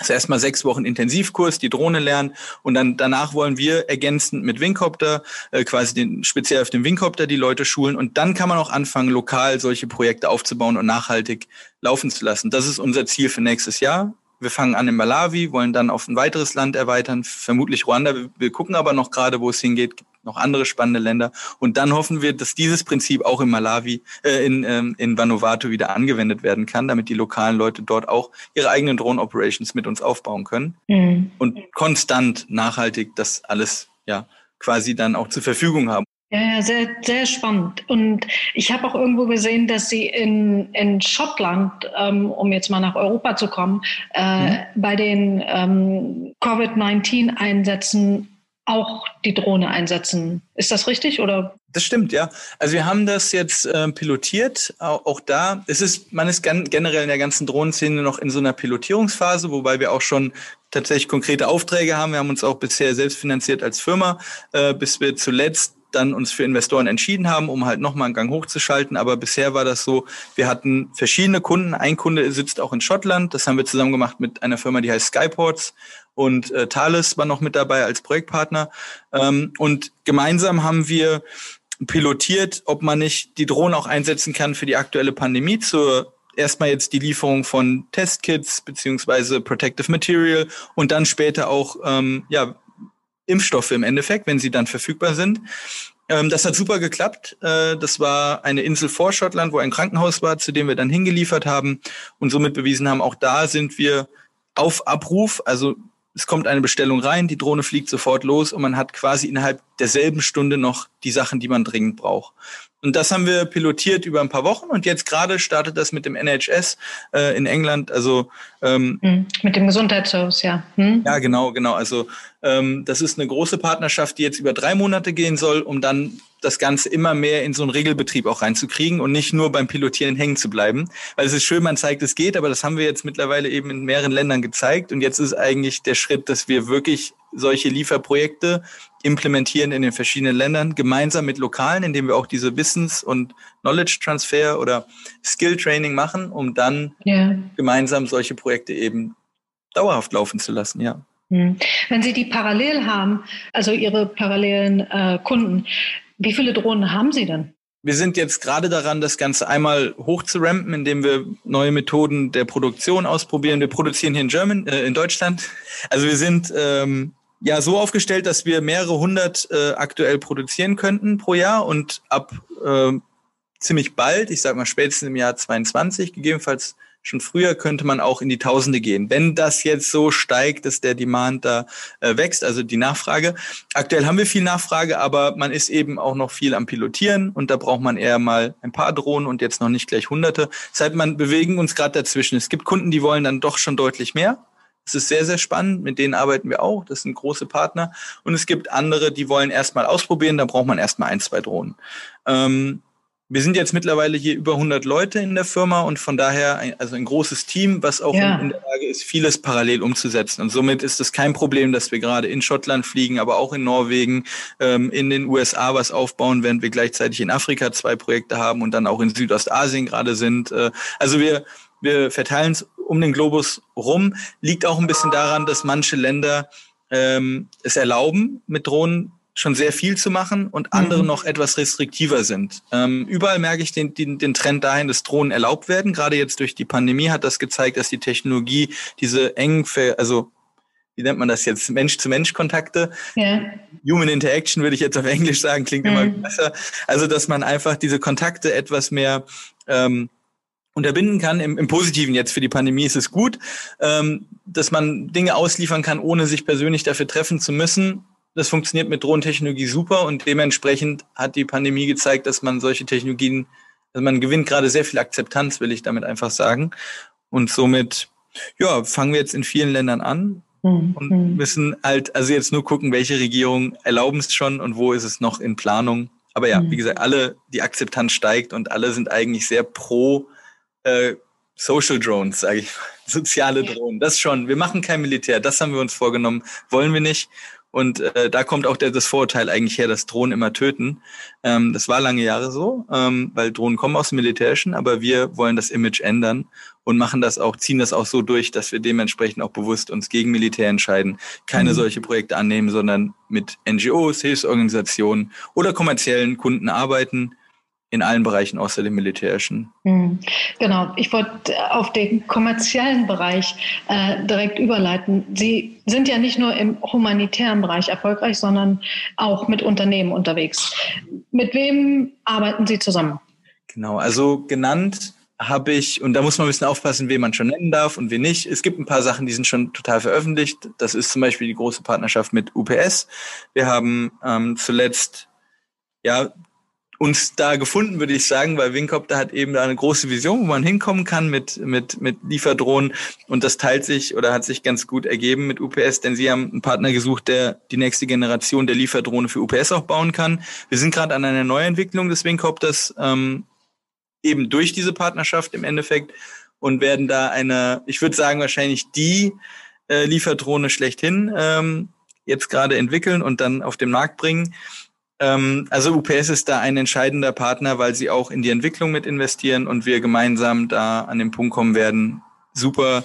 also erstmal sechs Wochen Intensivkurs, die Drohne lernen und dann danach wollen wir ergänzend mit Wingcopter, äh, quasi den, speziell auf dem Wingcopter die Leute schulen und dann kann man auch anfangen, lokal solche Projekte aufzubauen und nachhaltig laufen zu lassen. Das ist unser Ziel für nächstes Jahr. Wir fangen an in Malawi, wollen dann auf ein weiteres Land erweitern, vermutlich Ruanda. Wir, wir gucken aber noch gerade, wo es hingeht. Noch andere spannende Länder. Und dann hoffen wir, dass dieses Prinzip auch in Malawi, äh, in, ähm, in Vanuatu wieder angewendet werden kann, damit die lokalen Leute dort auch ihre eigenen Drone-Operations mit uns aufbauen können mhm. und konstant nachhaltig das alles ja quasi dann auch zur Verfügung haben. Ja, sehr, sehr spannend. Und ich habe auch irgendwo gesehen, dass Sie in, in Schottland, ähm, um jetzt mal nach Europa zu kommen, äh, mhm. bei den ähm, Covid-19-Einsätzen auch die Drohne einsetzen. Ist das richtig oder? Das stimmt, ja. Also wir haben das jetzt äh, pilotiert. Auch, auch, da, es ist, man ist generell in der ganzen Drohnenszene noch in so einer Pilotierungsphase, wobei wir auch schon tatsächlich konkrete Aufträge haben. Wir haben uns auch bisher selbst finanziert als Firma, äh, bis wir zuletzt dann uns für Investoren entschieden haben, um halt nochmal einen Gang hochzuschalten. Aber bisher war das so, wir hatten verschiedene Kunden. Ein Kunde sitzt auch in Schottland. Das haben wir zusammen gemacht mit einer Firma, die heißt Skyports. Und äh, Thales war noch mit dabei als Projektpartner. Ähm, und gemeinsam haben wir pilotiert, ob man nicht die Drohnen auch einsetzen kann für die aktuelle Pandemie zur erstmal jetzt die Lieferung von Testkits beziehungsweise Protective Material und dann später auch ähm, ja, Impfstoffe im Endeffekt, wenn sie dann verfügbar sind. Ähm, das hat super geklappt. Äh, das war eine Insel vor Schottland, wo ein Krankenhaus war, zu dem wir dann hingeliefert haben und somit bewiesen haben, auch da sind wir auf Abruf. Also es kommt eine Bestellung rein, die Drohne fliegt sofort los und man hat quasi innerhalb derselben Stunde noch die Sachen, die man dringend braucht. Und das haben wir pilotiert über ein paar Wochen und jetzt gerade startet das mit dem NHS äh, in England. Also ähm, hm, mit dem Gesundheitsservice, ja. Hm? Ja, genau, genau. Also ähm, das ist eine große Partnerschaft, die jetzt über drei Monate gehen soll, um dann das Ganze immer mehr in so einen Regelbetrieb auch reinzukriegen und nicht nur beim Pilotieren hängen zu bleiben. Weil es ist schön, man zeigt, es geht, aber das haben wir jetzt mittlerweile eben in mehreren Ländern gezeigt. Und jetzt ist eigentlich der Schritt, dass wir wirklich solche Lieferprojekte implementieren in den verschiedenen Ländern, gemeinsam mit Lokalen, indem wir auch diese Wissens- und Knowledge Transfer oder Skill Training machen, um dann yeah. gemeinsam solche Projekte eben dauerhaft laufen zu lassen, ja. Hm. Wenn Sie die parallel haben, also Ihre parallelen äh, Kunden, wie viele Drohnen haben Sie denn? Wir sind jetzt gerade daran, das Ganze einmal hochzurampen, indem wir neue Methoden der Produktion ausprobieren. Wir produzieren hier in, German, äh, in Deutschland. Also wir sind ähm, ja so aufgestellt, dass wir mehrere hundert äh, aktuell produzieren könnten pro Jahr und ab äh, ziemlich bald, ich sage mal spätestens im Jahr 22, gegebenenfalls schon früher könnte man auch in die Tausende gehen. Wenn das jetzt so steigt, dass der Demand da äh, wächst, also die Nachfrage. Aktuell haben wir viel Nachfrage, aber man ist eben auch noch viel am Pilotieren und da braucht man eher mal ein paar Drohnen und jetzt noch nicht gleich hunderte. Deshalb man bewegen uns gerade dazwischen. Es gibt Kunden, die wollen dann doch schon deutlich mehr. Das ist sehr, sehr spannend. Mit denen arbeiten wir auch. Das sind große Partner. Und es gibt andere, die wollen erstmal ausprobieren. Da braucht man erstmal ein, zwei Drohnen. Ähm, wir sind jetzt mittlerweile hier über 100 Leute in der Firma und von daher ein, also ein großes Team, was auch ja. in, in, der Lage ist, vieles parallel umzusetzen. Und somit ist es kein Problem, dass wir gerade in Schottland fliegen, aber auch in Norwegen, ähm, in den USA was aufbauen, während wir gleichzeitig in Afrika zwei Projekte haben und dann auch in Südostasien gerade sind. Äh, also wir, wir verteilen es um den Globus rum. Liegt auch ein bisschen daran, dass manche Länder ähm, es erlauben, mit Drohnen schon sehr viel zu machen und andere mhm. noch etwas restriktiver sind. Ähm, überall merke ich den, den, den Trend dahin, dass Drohnen erlaubt werden. Gerade jetzt durch die Pandemie hat das gezeigt, dass die Technologie diese engen, also wie nennt man das jetzt, Mensch-zu-Mensch-Kontakte. Yeah. Human Interaction würde ich jetzt auf Englisch sagen, klingt mhm. immer besser. Also, dass man einfach diese Kontakte etwas mehr ähm, unterbinden kann. Im, Im Positiven jetzt für die Pandemie ist es gut, ähm, dass man Dinge ausliefern kann, ohne sich persönlich dafür treffen zu müssen. Das funktioniert mit Drohnentechnologie super und dementsprechend hat die Pandemie gezeigt, dass man solche Technologien, also man gewinnt gerade sehr viel Akzeptanz, will ich damit einfach sagen. Und somit, ja, fangen wir jetzt in vielen Ländern an mhm. und mhm. müssen halt, also jetzt nur gucken, welche Regierungen erlauben es schon und wo ist es noch in Planung. Aber ja, mhm. wie gesagt, alle, die Akzeptanz steigt und alle sind eigentlich sehr pro äh, Social Drones, sage ich, [LAUGHS] soziale Drohnen. Das schon. Wir machen kein Militär. Das haben wir uns vorgenommen. Wollen wir nicht. Und äh, da kommt auch der, das Vorurteil eigentlich her, dass Drohnen immer töten. Ähm, das war lange Jahre so, ähm, weil Drohnen kommen aus dem Militärischen, aber wir wollen das Image ändern und machen das auch, ziehen das auch so durch, dass wir dementsprechend auch bewusst uns gegen Militär entscheiden, keine mhm. solche Projekte annehmen, sondern mit NGOs, Hilfsorganisationen oder kommerziellen Kunden arbeiten, in allen Bereichen außer dem militärischen. Hm. Genau, ich wollte auf den kommerziellen Bereich äh, direkt überleiten. Sie sind ja nicht nur im humanitären Bereich erfolgreich, sondern auch mit Unternehmen unterwegs. Mit wem arbeiten Sie zusammen? Genau, also genannt habe ich, und da muss man ein bisschen aufpassen, wen man schon nennen darf und wen nicht. Es gibt ein paar Sachen, die sind schon total veröffentlicht. Das ist zum Beispiel die große Partnerschaft mit UPS. Wir haben ähm, zuletzt ja uns da gefunden, würde ich sagen, weil Wincopter hat eben da eine große Vision, wo man hinkommen kann mit, mit, mit Lieferdrohnen. Und das teilt sich oder hat sich ganz gut ergeben mit UPS, denn sie haben einen Partner gesucht, der die nächste Generation der Lieferdrohne für UPS auch bauen kann. Wir sind gerade an einer Neuentwicklung des Wincopters, ähm, eben durch diese Partnerschaft im Endeffekt und werden da eine, ich würde sagen, wahrscheinlich die äh, Lieferdrohne schlechthin ähm, jetzt gerade entwickeln und dann auf den Markt bringen. Ähm, also UPS ist da ein entscheidender Partner, weil sie auch in die Entwicklung mit investieren und wir gemeinsam da an den Punkt kommen werden, super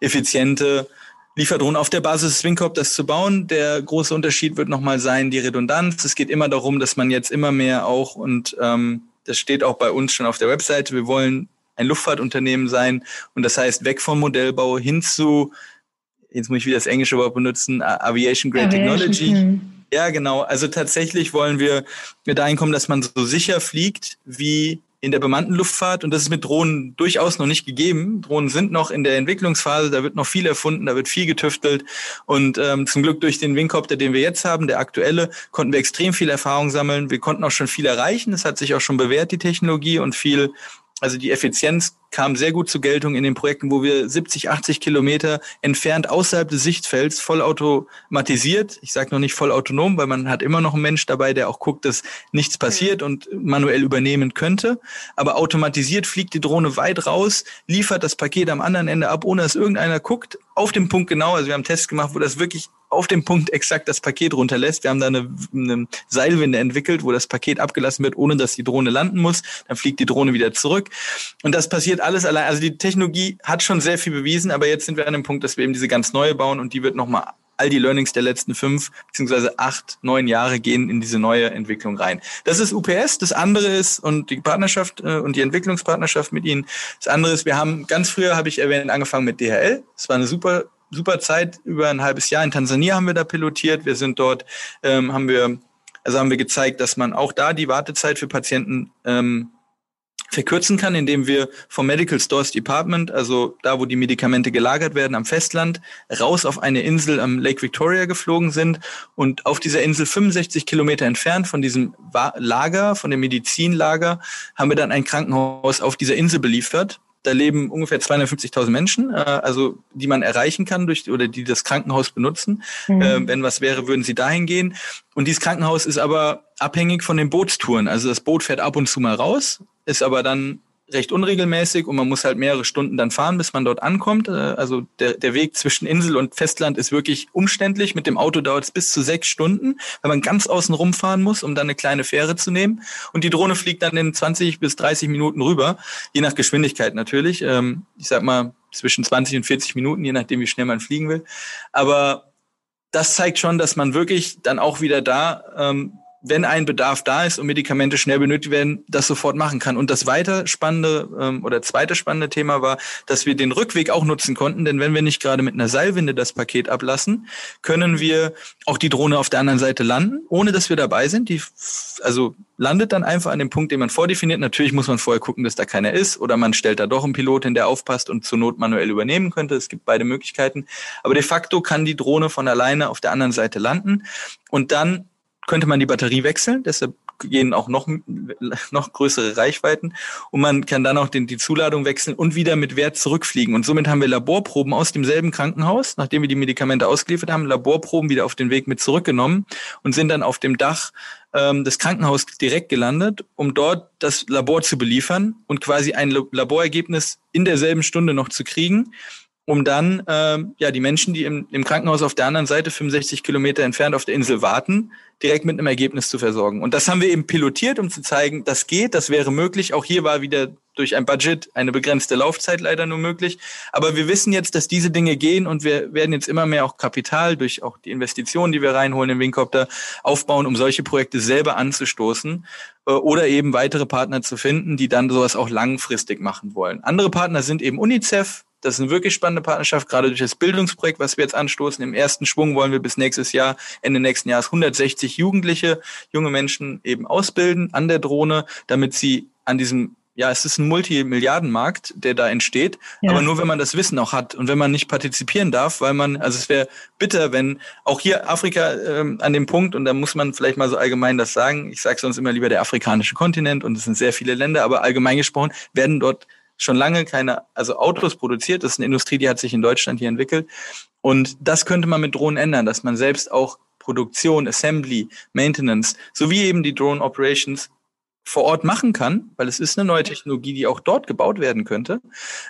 effiziente Lieferdrohnen auf der Basis Swingcop das zu bauen. Der große Unterschied wird nochmal sein, die Redundanz. Es geht immer darum, dass man jetzt immer mehr auch, und ähm, das steht auch bei uns schon auf der Webseite, wir wollen ein Luftfahrtunternehmen sein. Und das heißt, weg vom Modellbau hin zu, jetzt muss ich wieder das englische Wort benutzen, Aviation Grade Aviation. Technology. Ja, genau. Also tatsächlich wollen wir dahin kommen, dass man so sicher fliegt wie in der bemannten Luftfahrt und das ist mit Drohnen durchaus noch nicht gegeben. Drohnen sind noch in der Entwicklungsphase, da wird noch viel erfunden, da wird viel getüftelt und ähm, zum Glück durch den Wingcopter, den wir jetzt haben, der aktuelle, konnten wir extrem viel Erfahrung sammeln. Wir konnten auch schon viel erreichen. Es hat sich auch schon bewährt, die Technologie und viel also die Effizienz kam sehr gut zur Geltung in den Projekten, wo wir 70, 80 Kilometer entfernt außerhalb des Sichtfelds voll automatisiert, ich sage noch nicht voll autonom, weil man hat immer noch einen Mensch dabei, der auch guckt, dass nichts passiert und manuell übernehmen könnte. Aber automatisiert fliegt die Drohne weit raus, liefert das Paket am anderen Ende ab, ohne dass irgendeiner guckt, auf dem Punkt genau. Also wir haben Tests gemacht, wo das wirklich auf dem Punkt exakt das Paket runterlässt. Wir haben da eine, eine Seilwinde entwickelt, wo das Paket abgelassen wird, ohne dass die Drohne landen muss. Dann fliegt die Drohne wieder zurück. Und das passiert alles allein. Also die Technologie hat schon sehr viel bewiesen, aber jetzt sind wir an dem Punkt, dass wir eben diese ganz neue bauen und die wird nochmal all die Learnings der letzten fünf beziehungsweise acht, neun Jahre gehen in diese neue Entwicklung rein. Das ist UPS. Das andere ist und die Partnerschaft äh, und die Entwicklungspartnerschaft mit ihnen. Das andere ist, wir haben ganz früher, habe ich erwähnt, angefangen mit DHL. Das war eine super super Zeit, über ein halbes Jahr in Tansania haben wir da pilotiert. Wir sind dort, ähm, haben wir, also haben wir gezeigt, dass man auch da die Wartezeit für Patienten ähm, verkürzen kann, indem wir vom Medical Stores Department, also da, wo die Medikamente gelagert werden am Festland, raus auf eine Insel am Lake Victoria geflogen sind und auf dieser Insel 65 Kilometer entfernt von diesem Lager, von dem Medizinlager, haben wir dann ein Krankenhaus auf dieser Insel beliefert da leben ungefähr 250.000 Menschen, äh, also die man erreichen kann durch oder die das Krankenhaus benutzen. Mhm. Äh, wenn was wäre, würden sie dahin gehen. Und dieses Krankenhaus ist aber abhängig von den Bootstouren. Also das Boot fährt ab und zu mal raus, ist aber dann recht unregelmäßig und man muss halt mehrere Stunden dann fahren, bis man dort ankommt. Äh, also der, der Weg zwischen Insel und Festland ist wirklich umständlich. Mit dem Auto dauert es bis zu sechs Stunden, weil man ganz außen rumfahren muss, um dann eine kleine Fähre zu nehmen. Und die Drohne fliegt dann in 20 bis 30 Minuten rüber, je nach Geschwindigkeit natürlich. Ähm, ich sag mal zwischen 20 und 40 Minuten, je nachdem, wie schnell man fliegen will. Aber das zeigt schon, dass man wirklich dann auch wieder da ähm, wenn ein Bedarf da ist und Medikamente schnell benötigt werden, das sofort machen kann. Und das weiter spannende ähm, oder zweite spannende Thema war, dass wir den Rückweg auch nutzen konnten, denn wenn wir nicht gerade mit einer Seilwinde das Paket ablassen, können wir auch die Drohne auf der anderen Seite landen, ohne dass wir dabei sind. Die also landet dann einfach an dem Punkt, den man vordefiniert. Natürlich muss man vorher gucken, dass da keiner ist oder man stellt da doch einen Pilot hin, der aufpasst und zur Not manuell übernehmen könnte. Es gibt beide Möglichkeiten. Aber de facto kann die Drohne von alleine auf der anderen Seite landen und dann könnte man die Batterie wechseln, deshalb gehen auch noch, noch größere Reichweiten und man kann dann auch den, die Zuladung wechseln und wieder mit Wert zurückfliegen. Und somit haben wir Laborproben aus demselben Krankenhaus, nachdem wir die Medikamente ausgeliefert haben, Laborproben wieder auf den Weg mit zurückgenommen und sind dann auf dem Dach ähm, des Krankenhauses direkt gelandet, um dort das Labor zu beliefern und quasi ein Laborergebnis in derselben Stunde noch zu kriegen um dann äh, ja die Menschen, die im, im Krankenhaus auf der anderen Seite 65 Kilometer entfernt auf der Insel warten, direkt mit einem Ergebnis zu versorgen. Und das haben wir eben pilotiert, um zu zeigen, das geht, das wäre möglich. Auch hier war wieder durch ein Budget eine begrenzte Laufzeit leider nur möglich. Aber wir wissen jetzt, dass diese Dinge gehen und wir werden jetzt immer mehr auch Kapital durch auch die Investitionen, die wir reinholen im Wingcopter, aufbauen, um solche Projekte selber anzustoßen äh, oder eben weitere Partner zu finden, die dann sowas auch langfristig machen wollen. Andere Partner sind eben UNICEF, das ist eine wirklich spannende Partnerschaft, gerade durch das Bildungsprojekt, was wir jetzt anstoßen. Im ersten Schwung wollen wir bis nächstes Jahr, Ende nächsten Jahres 160 Jugendliche, junge Menschen eben ausbilden an der Drohne, damit sie an diesem ja, es ist ein Multimilliardenmarkt, der da entsteht, ja. aber nur wenn man das Wissen auch hat und wenn man nicht partizipieren darf, weil man, also es wäre bitter, wenn auch hier Afrika ähm, an dem Punkt, und da muss man vielleicht mal so allgemein das sagen, ich sage sonst immer lieber der afrikanische Kontinent und es sind sehr viele Länder, aber allgemein gesprochen werden dort schon lange keine, also Autos produziert. Das ist eine Industrie, die hat sich in Deutschland hier entwickelt. Und das könnte man mit Drohnen ändern, dass man selbst auch Produktion, Assembly, Maintenance sowie eben die Drone Operations vor Ort machen kann, weil es ist eine neue Technologie, die auch dort gebaut werden könnte,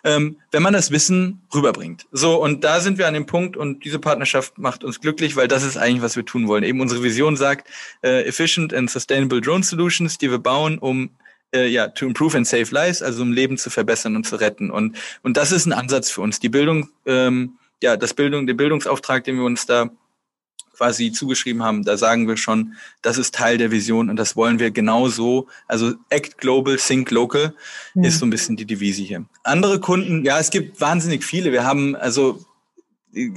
ähm, wenn man das Wissen rüberbringt. So, und da sind wir an dem Punkt und diese Partnerschaft macht uns glücklich, weil das ist eigentlich, was wir tun wollen. Eben unsere Vision sagt, äh, efficient and sustainable drone solutions, die wir bauen, um äh, ja, to improve and save lives, also um Leben zu verbessern und zu retten. Und, und das ist ein Ansatz für uns. Die Bildung, ähm, ja, das Bildung, der Bildungsauftrag, den wir uns da quasi zugeschrieben haben, da sagen wir schon, das ist Teil der Vision und das wollen wir genauso. Also Act Global, Think Local mhm. ist so ein bisschen die Devise hier. Andere Kunden, ja, es gibt wahnsinnig viele. Wir haben, also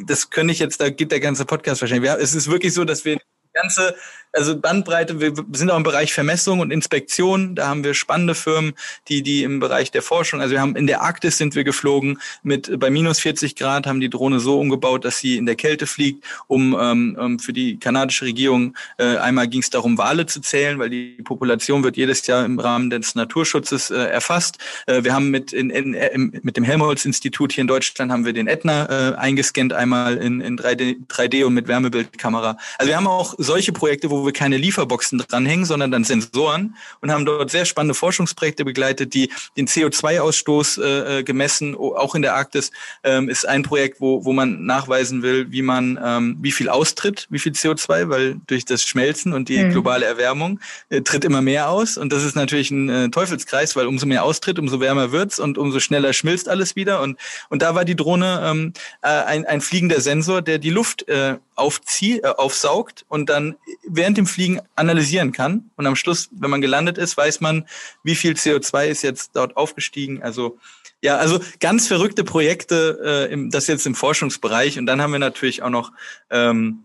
das könnte ich jetzt, da gibt der ganze Podcast wahrscheinlich. Wir, es ist wirklich so, dass wir ganze also Bandbreite, wir sind auch im Bereich Vermessung und Inspektion, da haben wir spannende Firmen, die, die im Bereich der Forschung, also wir haben in der Arktis sind wir geflogen, mit bei minus 40 Grad haben die Drohne so umgebaut, dass sie in der Kälte fliegt, um ähm, für die kanadische Regierung, äh, einmal ging es darum, Wale zu zählen, weil die Population wird jedes Jahr im Rahmen des Naturschutzes äh, erfasst. Äh, wir haben mit, in, in, in, mit dem Helmholtz-Institut hier in Deutschland haben wir den Ätna äh, eingescannt, einmal in, in 3D, 3D und mit Wärmebildkamera. Also wir haben auch solche Projekte, wo wir keine Lieferboxen dranhängen, sondern dann Sensoren und haben dort sehr spannende Forschungsprojekte begleitet, die den CO2-Ausstoß äh, äh, gemessen, auch in der Arktis, ähm, ist ein Projekt, wo, wo man nachweisen will, wie man, ähm, wie viel austritt, wie viel CO2, weil durch das Schmelzen und die mhm. globale Erwärmung äh, tritt immer mehr aus und das ist natürlich ein äh, Teufelskreis, weil umso mehr austritt, umso wärmer wird's und umso schneller schmilzt alles wieder und und da war die Drohne ähm, äh, ein, ein fliegender Sensor, der die Luft äh, aufzieht, äh, aufsaugt und dann während dem Fliegen analysieren kann. Und am Schluss, wenn man gelandet ist, weiß man, wie viel CO2 ist jetzt dort aufgestiegen. Also ja, also ganz verrückte Projekte, äh, im, das jetzt im Forschungsbereich. Und dann haben wir natürlich auch noch ähm,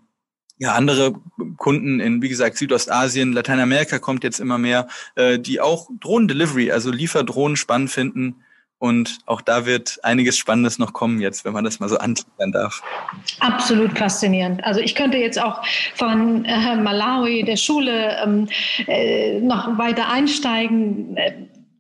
ja, andere Kunden in, wie gesagt, Südostasien, Lateinamerika kommt jetzt immer mehr, äh, die auch Drohnen-Delivery, also Lieferdrohnen spannend finden und auch da wird einiges Spannendes noch kommen jetzt, wenn man das mal so anteasern darf. Absolut faszinierend. Also ich könnte jetzt auch von äh, Malawi, der Schule, ähm, äh, noch weiter einsteigen, äh,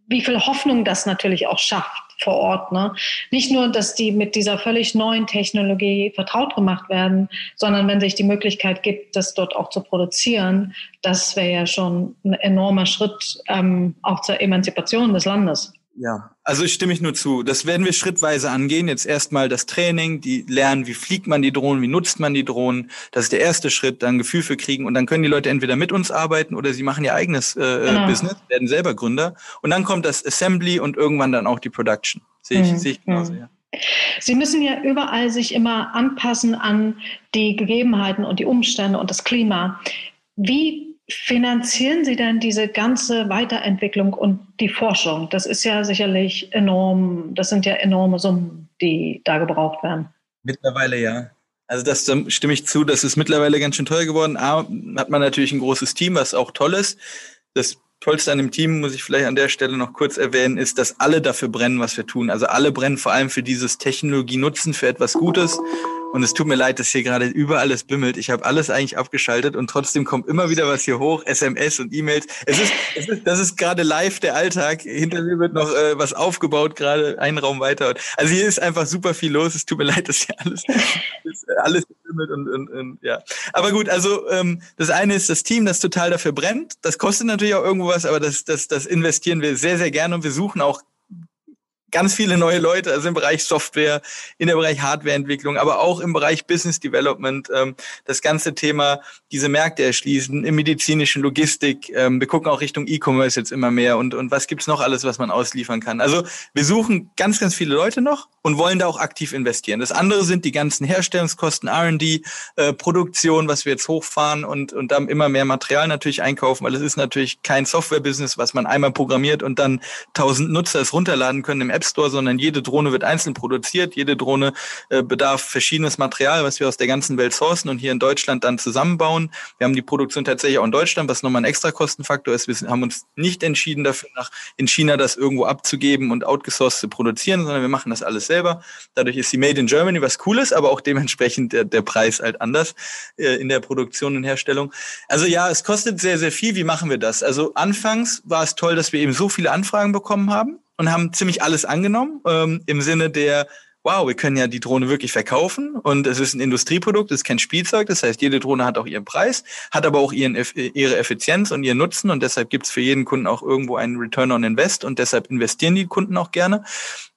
wie viel Hoffnung das natürlich auch schafft vor Ort. Ne? Nicht nur, dass die mit dieser völlig neuen Technologie vertraut gemacht werden, sondern wenn sich die Möglichkeit gibt, das dort auch zu produzieren, das wäre ja schon ein enormer Schritt ähm, auch zur Emanzipation des Landes. Ja, also ich stimme ich nur zu. Das werden wir schrittweise angehen. Jetzt erstmal das Training, die lernen, wie fliegt man die Drohnen, wie nutzt man die Drohnen. Das ist der erste Schritt, dann Gefühl für kriegen und dann können die Leute entweder mit uns arbeiten oder sie machen ihr eigenes äh, genau. Business, werden selber Gründer und dann kommt das Assembly und irgendwann dann auch die Production. Sehe ich, mhm. sehe ich genauso, mhm. ja. Sie müssen ja überall sich immer anpassen an die Gegebenheiten und die Umstände und das Klima. Wie finanzieren Sie denn diese ganze Weiterentwicklung und die Forschung? Das ist ja sicherlich enorm, das sind ja enorme Summen, die da gebraucht werden. Mittlerweile ja. Also das stimme ich zu, das ist mittlerweile ganz schön teuer geworden. A, hat man natürlich ein großes Team, was auch toll ist. Das Tollste an dem Team, muss ich vielleicht an der Stelle noch kurz erwähnen, ist, dass alle dafür brennen, was wir tun. Also alle brennen vor allem für dieses Technologie nutzen, für etwas Gutes. Und es tut mir leid, dass hier gerade überall es bimmelt. Ich habe alles eigentlich abgeschaltet und trotzdem kommt immer wieder was hier hoch, SMS und E-Mails. Es ist, es ist, das ist gerade live der Alltag. Hinter mir wird noch äh, was aufgebaut, gerade einen Raum weiter. Also hier ist einfach super viel los. Es tut mir [LAUGHS] leid, dass hier alles, alles bimmelt und, und, und ja. Aber gut, also ähm, das eine ist das Team, das total dafür brennt. Das kostet natürlich auch irgendwo was, aber das, das, das investieren wir sehr, sehr gerne und wir suchen auch ganz viele neue Leute, also im Bereich Software, in der Bereich Hardwareentwicklung, aber auch im Bereich Business Development. Ähm, das ganze Thema, diese Märkte erschließen, im medizinischen Logistik. Ähm, wir gucken auch Richtung E-Commerce jetzt immer mehr und, und was gibt's noch alles, was man ausliefern kann. Also wir suchen ganz, ganz viele Leute noch und wollen da auch aktiv investieren. Das andere sind die ganzen Herstellungskosten, R&D, äh, Produktion, was wir jetzt hochfahren und, und dann immer mehr Material natürlich einkaufen, weil es ist natürlich kein Software-Business, was man einmal programmiert und dann tausend Nutzer es runterladen können im App Store, sondern jede Drohne wird einzeln produziert. Jede Drohne äh, bedarf verschiedenes Material, was wir aus der ganzen Welt sourcen und hier in Deutschland dann zusammenbauen. Wir haben die Produktion tatsächlich auch in Deutschland, was nochmal ein extra Kostenfaktor ist. Wir haben uns nicht entschieden dafür, nach in China das irgendwo abzugeben und outgesourced zu produzieren, sondern wir machen das alles selber. Dadurch ist die Made in Germany was Cooles, aber auch dementsprechend der, der Preis halt anders äh, in der Produktion und Herstellung. Also ja, es kostet sehr, sehr viel. Wie machen wir das? Also anfangs war es toll, dass wir eben so viele Anfragen bekommen haben und haben ziemlich alles angenommen ähm, im Sinne der wow, wir können ja die Drohne wirklich verkaufen und es ist ein Industrieprodukt, es ist kein Spielzeug, das heißt, jede Drohne hat auch ihren Preis, hat aber auch ihren, ihre Effizienz und ihren Nutzen und deshalb gibt es für jeden Kunden auch irgendwo einen Return on Invest und deshalb investieren die Kunden auch gerne.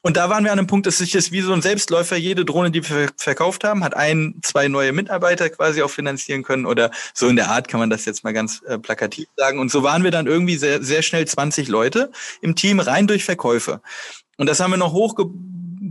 Und da waren wir an einem Punkt, dass sich das wie so ein Selbstläufer, jede Drohne, die wir verkauft haben, hat ein, zwei neue Mitarbeiter quasi auch finanzieren können oder so in der Art kann man das jetzt mal ganz äh, plakativ sagen. Und so waren wir dann irgendwie sehr, sehr schnell 20 Leute im Team rein durch Verkäufe. Und das haben wir noch hochge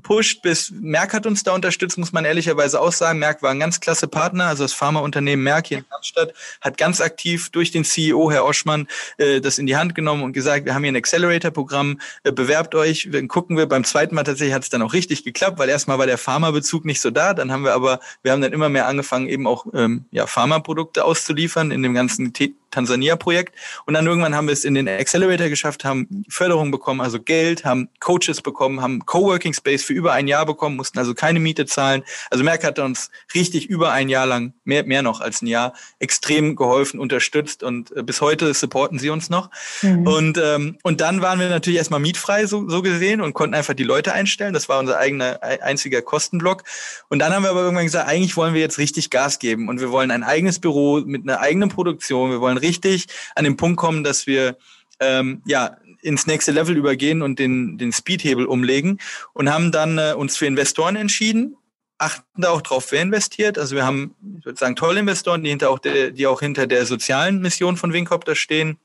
gepusht, bis Merck hat uns da unterstützt, muss man ehrlicherweise auch sagen. Merck war ein ganz klasse Partner, also das Pharmaunternehmen Merck hier in Darmstadt hat ganz aktiv durch den CEO, Herr Oschmann, äh, das in die Hand genommen und gesagt, wir haben hier ein Accelerator-Programm, äh, bewerbt euch, dann gucken wir. Beim zweiten Mal tatsächlich hat es dann auch richtig geklappt, weil erstmal war der Pharmabezug nicht so da, dann haben wir aber, wir haben dann immer mehr angefangen, eben auch ähm, ja, Pharmaprodukte auszuliefern in dem ganzen Tansania-Projekt. Und dann irgendwann haben wir es in den Accelerator geschafft, haben Förderung bekommen, also Geld, haben Coaches bekommen, haben Coworking Space für über ein Jahr bekommen, mussten also keine Miete zahlen. Also Merck hat uns richtig über ein Jahr lang, mehr, mehr noch als ein Jahr, extrem geholfen, unterstützt und äh, bis heute supporten sie uns noch. Mhm. Und, ähm, und dann waren wir natürlich erstmal mietfrei, so, so gesehen, und konnten einfach die Leute einstellen. Das war unser eigener einziger Kostenblock. Und dann haben wir aber irgendwann gesagt, eigentlich wollen wir jetzt richtig Gas geben und wir wollen ein eigenes Büro mit einer eigenen Produktion. Wir wollen richtig an den Punkt kommen, dass wir ähm, ja ins nächste Level übergehen und den, den Speedhebel umlegen und haben dann äh, uns für Investoren entschieden, achten da auch drauf, wer investiert. Also wir haben, ich würde sagen, tolle Investoren, die hinter auch der, die auch hinter der sozialen Mission von Wingcopter stehen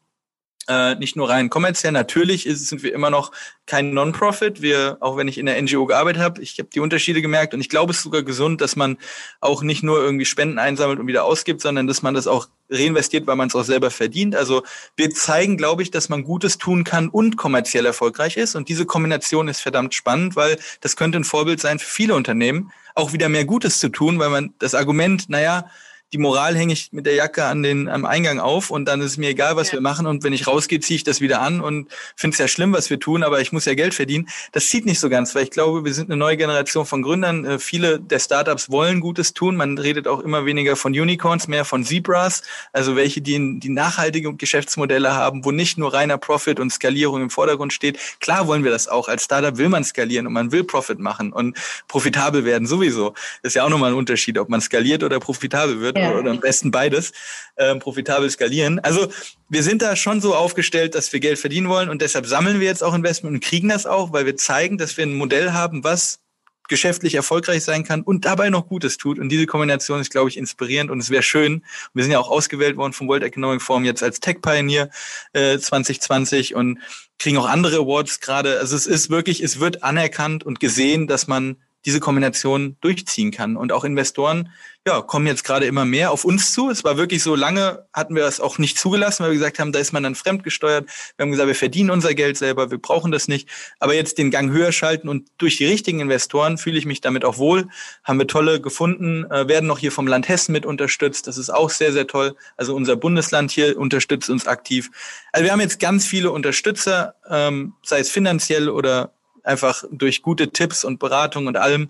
äh, nicht nur rein kommerziell. Natürlich ist, sind wir immer noch kein Non-Profit. Wir, auch wenn ich in der NGO gearbeitet habe, ich habe die Unterschiede gemerkt und ich glaube, es ist sogar gesund, dass man auch nicht nur irgendwie Spenden einsammelt und wieder ausgibt, sondern dass man das auch reinvestiert, weil man es auch selber verdient. Also wir zeigen, glaube ich, dass man Gutes tun kann und kommerziell erfolgreich ist. Und diese Kombination ist verdammt spannend, weil das könnte ein Vorbild sein für viele Unternehmen, auch wieder mehr Gutes zu tun, weil man das Argument, naja, die Moral hänge ich mit der Jacke an den, am Eingang auf und dann ist es mir egal, was ja. wir machen. Und wenn ich rausgehe, ziehe ich das wieder an und finde es ja schlimm, was wir tun, aber ich muss ja Geld verdienen. Das zieht nicht so ganz, weil ich glaube, wir sind eine neue Generation von Gründern. Äh, viele der Startups wollen Gutes tun. Man redet auch immer weniger von Unicorns, mehr von Zebras, also welche, die, die nachhaltige Geschäftsmodelle haben, wo nicht nur reiner Profit und Skalierung im Vordergrund steht. Klar wollen wir das auch. Als Startup will man skalieren und man will Profit machen und profitabel werden sowieso. Das ist ja auch nochmal ein Unterschied, ob man skaliert oder profitabel wird ja. oder am besten beides, ähm, profitabel skalieren. Also wir sind da schon so aufgestellt, dass wir Geld verdienen wollen und deshalb sammeln wir jetzt auch Investment und kriegen das auch, weil wir zeigen, dass wir ein Modell haben, was geschäftlich erfolgreich sein kann und dabei noch Gutes tut. Und diese Kombination ist, glaube ich, inspirierend und es wäre schön. Wir sind ja auch ausgewählt worden vom World Economic Forum jetzt als Tech Pioneer äh, 2020 und kriegen auch andere Awards gerade. Also es ist wirklich, es wird anerkannt und gesehen, dass man diese Kombination durchziehen kann. Und auch Investoren ja, kommen jetzt gerade immer mehr auf uns zu. Es war wirklich so lange, hatten wir das auch nicht zugelassen, weil wir gesagt haben, da ist man dann fremdgesteuert. Wir haben gesagt, wir verdienen unser Geld selber, wir brauchen das nicht. Aber jetzt den Gang höher schalten und durch die richtigen Investoren fühle ich mich damit auch wohl. Haben wir tolle gefunden, äh, werden noch hier vom Land Hessen mit unterstützt. Das ist auch sehr, sehr toll. Also unser Bundesland hier unterstützt uns aktiv. Also wir haben jetzt ganz viele Unterstützer, ähm, sei es finanziell oder einfach durch gute Tipps und Beratung und allem.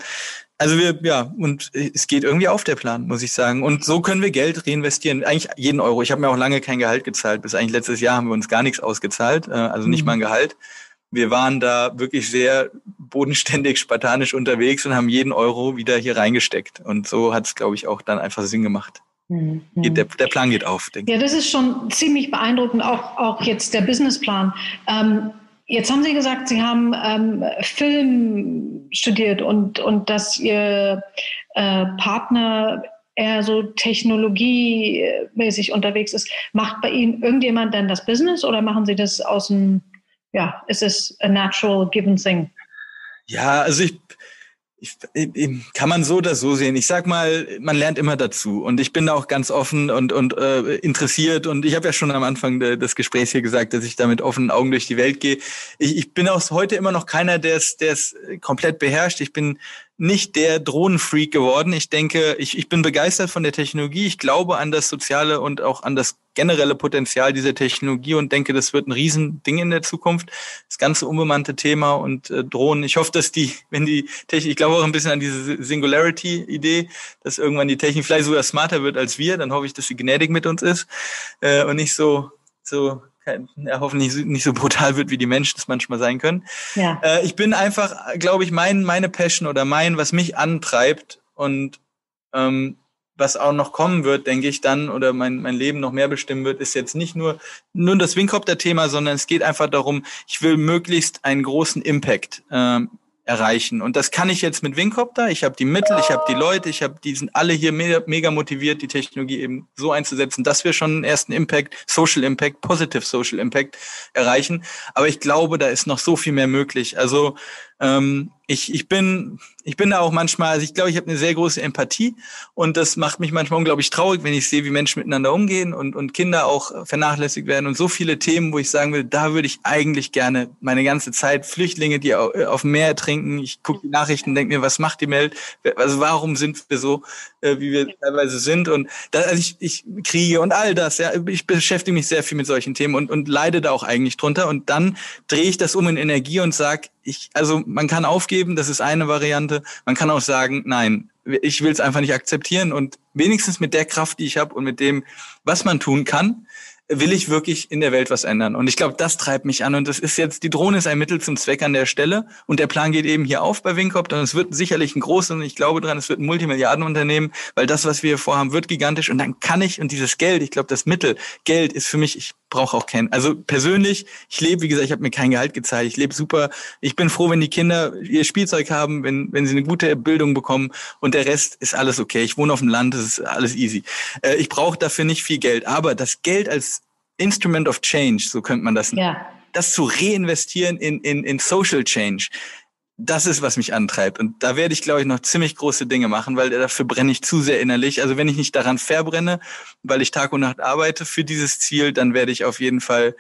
Also wir, ja, und es geht irgendwie auf der Plan, muss ich sagen. Und so können wir Geld reinvestieren. Eigentlich jeden Euro. Ich habe mir auch lange kein Gehalt gezahlt. Bis eigentlich letztes Jahr haben wir uns gar nichts ausgezahlt, äh, also nicht mhm. mal ein Gehalt. Wir waren da wirklich sehr bodenständig, spartanisch unterwegs und haben jeden Euro wieder hier reingesteckt. Und so hat es, glaube ich, auch dann einfach Sinn gemacht. Mhm. Der, der, Plan geht auf, denke ich. Ja, das ist schon ziemlich beeindruckend, auch, auch jetzt der Businessplan. Ähm, Jetzt haben Sie gesagt, Sie haben ähm, Film studiert und, und dass Ihr äh, Partner eher so technologiemäßig unterwegs ist. Macht bei Ihnen irgendjemand denn das Business oder machen Sie das aus dem, ja, ist es a natural given thing? Ja, also ich, ich, kann man so oder so sehen. Ich sag mal, man lernt immer dazu und ich bin da auch ganz offen und und äh, interessiert und ich habe ja schon am Anfang de, des Gesprächs hier gesagt, dass ich da mit offenen Augen durch die Welt gehe. Ich, ich bin auch heute immer noch keiner, der es komplett beherrscht. Ich bin nicht der Drohnenfreak geworden. Ich denke, ich, ich bin begeistert von der Technologie. Ich glaube an das soziale und auch an das generelle Potenzial dieser Technologie und denke, das wird ein Riesending in der Zukunft. Das ganze unbemannte Thema und äh, Drohnen. Ich hoffe, dass die, wenn die Technik, ich glaube auch ein bisschen an diese Singularity-Idee, dass irgendwann die Technik vielleicht sogar smarter wird als wir. Dann hoffe ich, dass sie gnädig mit uns ist äh, und nicht so so ja, hoffentlich nicht so brutal wird, wie die Menschen es manchmal sein können. Ja. Äh, ich bin einfach, glaube ich, mein, meine Passion oder mein, was mich antreibt und ähm, was auch noch kommen wird, denke ich dann, oder mein, mein Leben noch mehr bestimmen wird, ist jetzt nicht nur, nur das Wingcopter-Thema, sondern es geht einfach darum, ich will möglichst einen großen Impact ähm, erreichen. Und das kann ich jetzt mit Wingcopter. Ich habe die Mittel, ich habe die Leute, ich habe, die sind alle hier mega, mega motiviert, die Technologie eben so einzusetzen, dass wir schon einen ersten Impact, Social Impact, Positive Social Impact erreichen. Aber ich glaube, da ist noch so viel mehr möglich. Also ähm, ich, ich bin ich bin da auch manchmal, also ich glaube, ich habe eine sehr große Empathie und das macht mich manchmal unglaublich traurig, wenn ich sehe, wie Menschen miteinander umgehen und, und Kinder auch vernachlässigt werden und so viele Themen, wo ich sagen will, da würde ich eigentlich gerne meine ganze Zeit Flüchtlinge, die auf dem Meer trinken, ich gucke die Nachrichten, denke mir, was macht die Welt, also warum sind wir so, äh, wie wir teilweise sind? Und da, also ich, ich kriege und all das, ja, ich beschäftige mich sehr viel mit solchen Themen und, und leide da auch eigentlich drunter. Und dann drehe ich das um in Energie und sag, ich, also man kann aufgeben, das ist eine Variante. Man kann auch sagen, nein, ich will es einfach nicht akzeptieren und wenigstens mit der Kraft, die ich habe und mit dem, was man tun kann, will ich wirklich in der Welt was ändern. Und ich glaube, das treibt mich an. Und das ist jetzt, die Drohne ist ein Mittel zum Zweck an der Stelle. Und der Plan geht eben hier auf bei Wincop. Und es wird sicherlich ein großes, und ich glaube dran, es wird ein Multimilliardenunternehmen, weil das, was wir hier vorhaben, wird gigantisch. Und dann kann ich, und dieses Geld, ich glaube, das Mittel, Geld ist für mich, ich brauche auch kein, also persönlich, ich lebe, wie gesagt, ich habe mir kein Gehalt gezahlt. Ich lebe super. Ich bin froh, wenn die Kinder ihr Spielzeug haben, wenn, wenn sie eine gute Bildung bekommen. Und der Rest ist alles okay. Ich wohne auf dem Land, das ist alles easy. Äh, ich brauche dafür nicht viel Geld. Aber das Geld als Instrument of Change, so könnte man das ja. Das zu reinvestieren in, in, in Social Change, das ist, was mich antreibt. Und da werde ich, glaube ich, noch ziemlich große Dinge machen, weil dafür brenne ich zu sehr innerlich. Also wenn ich nicht daran verbrenne, weil ich Tag und Nacht arbeite für dieses Ziel, dann werde ich auf jeden Fall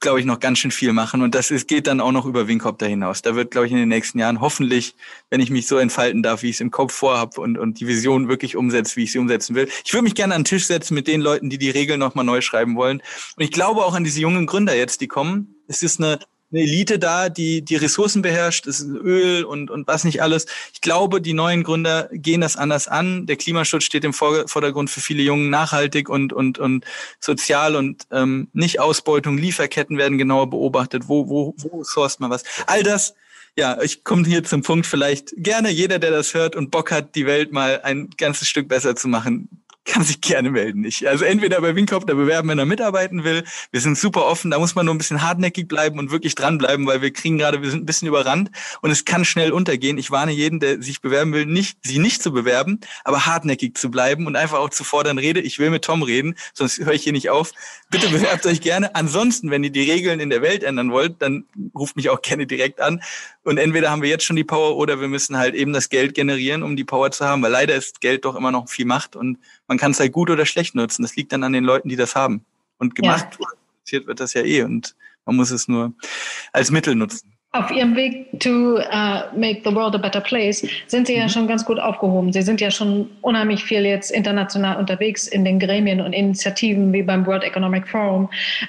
glaube ich, noch ganz schön viel machen. Und das ist, geht dann auch noch über Winkopter hinaus. Da wird, glaube ich, in den nächsten Jahren hoffentlich, wenn ich mich so entfalten darf, wie ich es im Kopf vorhab und, und die Vision wirklich umsetze, wie ich sie umsetzen will. Ich würde mich gerne an den Tisch setzen mit den Leuten, die die Regeln nochmal neu schreiben wollen. Und ich glaube auch an diese jungen Gründer jetzt, die kommen. Es ist eine eine Elite da, die die Ressourcen beherrscht, das ist Öl und, und was nicht alles. Ich glaube, die neuen Gründer gehen das anders an. Der Klimaschutz steht im Vordergrund für viele Jungen, nachhaltig und, und, und sozial und ähm, nicht Ausbeutung, Lieferketten werden genauer beobachtet. Wo, wo, wo sourced man was? All das ja, ich komme hier zum Punkt vielleicht gerne jeder, der das hört und Bock hat, die Welt mal ein ganzes Stück besser zu machen, kann sich gerne melden. Ich, also entweder bei Winkopter bewerben, wenn er mitarbeiten will. Wir sind super offen, da muss man nur ein bisschen hartnäckig bleiben und wirklich dranbleiben, weil wir kriegen gerade, wir sind ein bisschen überrannt und es kann schnell untergehen. Ich warne jeden, der sich bewerben will, nicht, sie nicht zu bewerben, aber hartnäckig zu bleiben und einfach auch zu fordern, rede, ich will mit Tom reden, sonst höre ich hier nicht auf. Bitte bewerbt euch gerne. Ansonsten, wenn ihr die Regeln in der Welt ändern wollt, dann ruft mich auch gerne direkt an. Und entweder haben wir jetzt schon die Power oder wir müssen halt eben das Geld generieren, um die Power zu haben, weil leider ist Geld doch immer noch viel Macht und man kann es halt gut oder schlecht nutzen. Das liegt dann an den Leuten, die das haben. Und gemacht ja. wird das ja eh und man muss es nur als Mittel nutzen. Auf Ihrem Weg to uh, make the world a better place sind Sie ja mhm. schon ganz gut aufgehoben. Sie sind ja schon unheimlich viel jetzt international unterwegs in den Gremien und Initiativen wie beim World Economic Forum.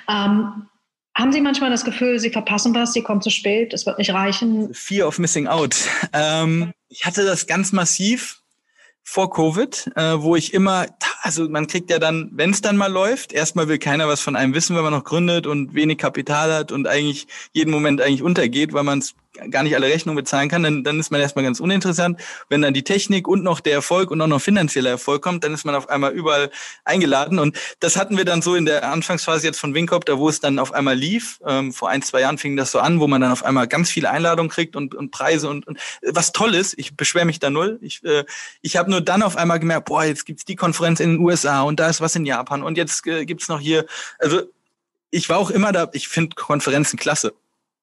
Ähm, haben Sie manchmal das Gefühl, Sie verpassen was, Sie kommen zu spät, es wird nicht reichen? Fear of missing out. Ähm, ich hatte das ganz massiv vor Covid, äh, wo ich immer also man kriegt ja dann, wenn es dann mal läuft, erstmal will keiner was von einem wissen, wenn man noch gründet und wenig Kapital hat und eigentlich jeden Moment eigentlich untergeht, weil man es gar nicht alle Rechnungen bezahlen kann, dann, dann ist man erstmal ganz uninteressant. Wenn dann die Technik und noch der Erfolg und auch noch finanzieller Erfolg kommt, dann ist man auf einmal überall eingeladen. Und das hatten wir dann so in der Anfangsphase jetzt von Winkopter, wo es dann auf einmal lief. Ähm, vor ein, zwei Jahren fing das so an, wo man dann auf einmal ganz viele Einladungen kriegt und, und Preise und, und was toll ist. Ich beschwere mich da null. Ich, äh, ich habe nur dann auf einmal gemerkt, boah, jetzt gibt's die Konferenz in den USA und da ist was in Japan und jetzt äh, gibt's noch hier. Also ich war auch immer da, ich finde Konferenzen klasse.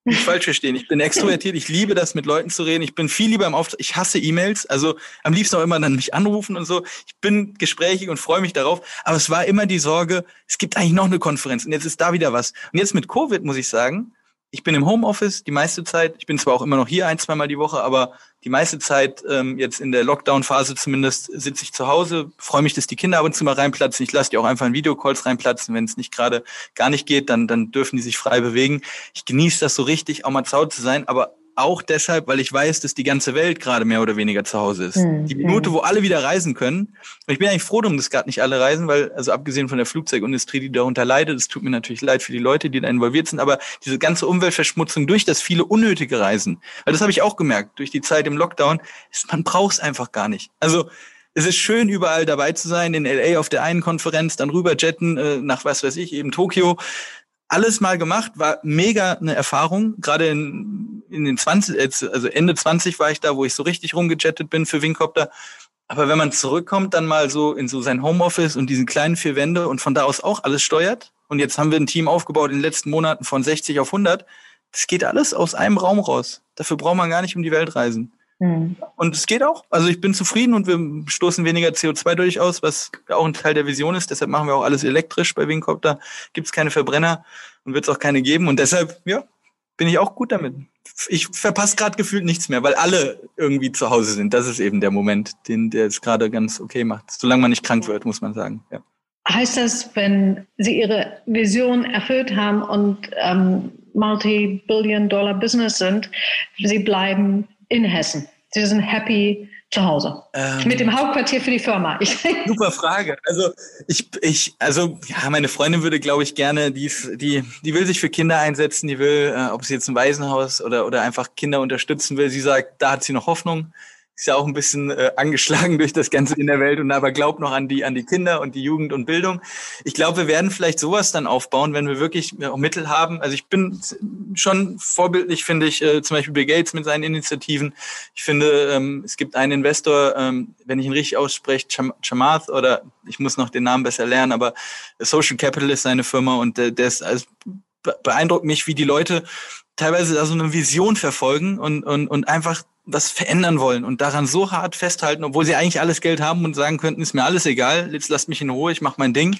Nicht falsch verstehen. Ich bin extrovertiert. Ich liebe das, mit Leuten zu reden. Ich bin viel lieber im Auftrag. Ich hasse E-Mails. Also am liebsten auch immer dann mich anrufen und so. Ich bin gesprächig und freue mich darauf. Aber es war immer die Sorge, es gibt eigentlich noch eine Konferenz und jetzt ist da wieder was. Und jetzt mit Covid muss ich sagen, ich bin im Homeoffice die meiste Zeit. Ich bin zwar auch immer noch hier ein, zweimal die Woche, aber die meiste Zeit, ähm, jetzt in der Lockdown-Phase zumindest, sitze ich zu Hause, freue mich, dass die Kinder ab und zu mal reinplatzen. Ich lasse die auch einfach in Videocalls reinplatzen. Wenn es nicht gerade gar nicht geht, dann, dann dürfen die sich frei bewegen. Ich genieße das so richtig, auch mal zu Hause zu sein, aber auch deshalb, weil ich weiß, dass die ganze Welt gerade mehr oder weniger zu Hause ist. Mhm. Die Minute, wo alle wieder reisen können. Und ich bin eigentlich froh, dass gerade nicht alle reisen, weil, also abgesehen von der Flugzeugindustrie, die darunter leidet, es tut mir natürlich leid für die Leute, die da involviert sind, aber diese ganze Umweltverschmutzung durch das viele unnötige Reisen, weil das habe ich auch gemerkt, durch die Zeit im Lockdown, ist, man braucht es einfach gar nicht. Also es ist schön, überall dabei zu sein, in LA auf der einen Konferenz, dann rüber jetten äh, nach was weiß ich, eben Tokio alles mal gemacht, war mega eine Erfahrung. Gerade in, in den 20, also Ende 20 war ich da, wo ich so richtig rumgejettet bin für Wingcopter. Aber wenn man zurückkommt, dann mal so in so sein Homeoffice und diesen kleinen vier Wände und von da aus auch alles steuert. Und jetzt haben wir ein Team aufgebaut in den letzten Monaten von 60 auf 100. Das geht alles aus einem Raum raus. Dafür braucht man gar nicht um die Welt reisen. Mhm. Und es geht auch. Also ich bin zufrieden und wir stoßen weniger CO2 durch aus, was auch ein Teil der Vision ist. Deshalb machen wir auch alles elektrisch bei Wingcopter. Gibt es keine Verbrenner und wird es auch keine geben. Und deshalb, ja, bin ich auch gut damit. Ich verpasse gerade gefühlt nichts mehr, weil alle irgendwie zu Hause sind. Das ist eben der Moment, den der es gerade ganz okay macht. Solange man nicht krank wird, muss man sagen. Ja. Heißt das, wenn Sie Ihre Vision erfüllt haben und ähm, Multi-Billion-Dollar-Business sind, Sie bleiben in Hessen. Sie sind happy zu Hause. Ähm, Mit dem Hauptquartier für die Firma. [LAUGHS] super Frage. Also ich, ich, also ja, meine Freundin würde, glaube ich, gerne, die, die, die will sich für Kinder einsetzen, die will, äh, ob sie jetzt ein Waisenhaus oder, oder einfach Kinder unterstützen will. Sie sagt, da hat sie noch Hoffnung ist ja auch ein bisschen äh, angeschlagen [LAUGHS] durch das Ganze in der Welt und aber glaubt noch an die an die Kinder und die Jugend und Bildung. Ich glaube, wir werden vielleicht sowas dann aufbauen, wenn wir wirklich auch Mittel haben. Also ich bin schon vorbildlich, finde ich, äh, zum Beispiel Bill Gates mit seinen Initiativen. Ich finde, ähm, es gibt einen Investor, ähm, wenn ich ihn richtig ausspreche, Cham Chamath oder ich muss noch den Namen besser lernen, aber Social Capital ist seine Firma und äh, der ist also beeindruckt mich, wie die Leute teilweise da so eine Vision verfolgen und, und, und einfach was verändern wollen und daran so hart festhalten, obwohl sie eigentlich alles Geld haben und sagen könnten, ist mir alles egal, jetzt lasst mich in Ruhe, ich mache mein Ding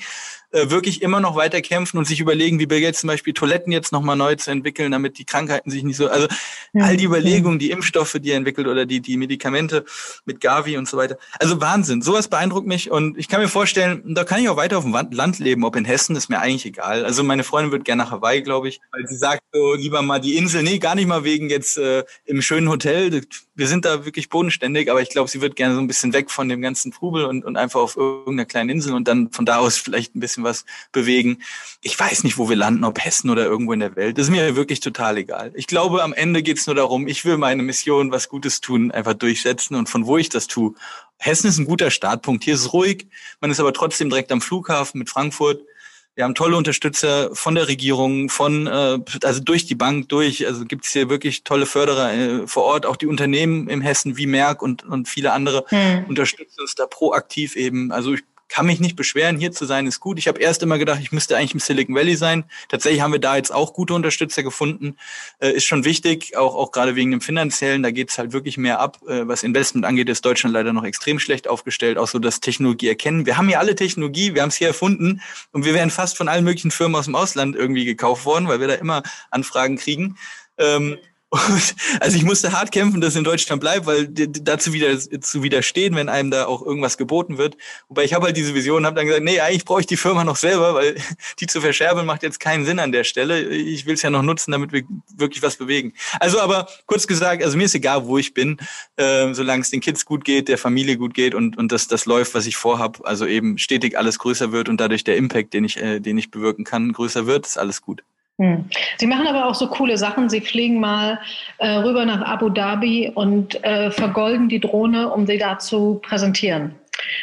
äh, wirklich immer noch weiter kämpfen und sich überlegen, wie Bill Gates zum Beispiel Toiletten jetzt nochmal neu zu entwickeln, damit die Krankheiten sich nicht so, also ja, all die Überlegungen, die Impfstoffe, die er entwickelt oder die, die Medikamente mit Gavi und so weiter. Also Wahnsinn. Sowas beeindruckt mich und ich kann mir vorstellen, da kann ich auch weiter auf dem Land leben, ob in Hessen, ist mir eigentlich egal. Also meine Freundin wird gerne nach Hawaii, glaube ich, weil sie sagt so, lieber mal die Insel, nee, gar nicht mal wegen jetzt äh, im schönen Hotel. Wir sind da wirklich bodenständig, aber ich glaube, sie wird gerne so ein bisschen weg von dem ganzen Trubel und, und einfach auf irgendeiner kleinen Insel und dann von da aus vielleicht ein bisschen bisschen was bewegen. Ich weiß nicht, wo wir landen, ob Hessen oder irgendwo in der Welt. Das ist mir wirklich total egal. Ich glaube, am Ende geht es nur darum, ich will meine Mission, was Gutes tun, einfach durchsetzen und von wo ich das tue. Hessen ist ein guter Startpunkt. Hier ist es ruhig. Man ist aber trotzdem direkt am Flughafen mit Frankfurt. Wir haben tolle Unterstützer von der Regierung, von äh, also durch die Bank durch. Also gibt es hier wirklich tolle Förderer äh, vor Ort. Auch die Unternehmen im Hessen wie Merck und, und viele andere hm. unterstützen uns da proaktiv eben. Also ich kann mich nicht beschweren, hier zu sein ist gut. Ich habe erst immer gedacht, ich müsste eigentlich im Silicon Valley sein. Tatsächlich haben wir da jetzt auch gute Unterstützer gefunden. Äh, ist schon wichtig, auch, auch gerade wegen dem Finanziellen. Da geht es halt wirklich mehr ab. Äh, was Investment angeht, ist Deutschland leider noch extrem schlecht aufgestellt, auch so das Technologie erkennen. Wir haben hier alle Technologie, wir haben es hier erfunden und wir werden fast von allen möglichen Firmen aus dem Ausland irgendwie gekauft worden, weil wir da immer Anfragen kriegen. Ähm, Und, [LAUGHS] also ich musste hart kämpfen, dass in Deutschland bleibt, weil dazu wieder zu widerstehen, wenn einem da auch irgendwas geboten wird. Wobei ich habe halt diese Vision habe dann gesagt, nee, eigentlich brauche ich die Firma noch selber, weil [LAUGHS] die zu verscherbeln macht jetzt keinen Sinn an der Stelle. Ich will es ja noch nutzen, damit wir wirklich was bewegen. Also aber kurz gesagt, also mir ist egal, wo ich bin, äh, solange es den Kids gut geht, der Familie gut geht und, und das, das läuft, was ich vorhab, also eben stetig alles größer wird und dadurch der Impact, den ich, äh, den ich bewirken kann, größer wird, ist alles gut. Hm. Sie machen aber auch so coole Sachen. Sie fliegen mal äh, rüber nach Abu Dhabi und äh, vergolden die Drohne, um sie da zu präsentieren.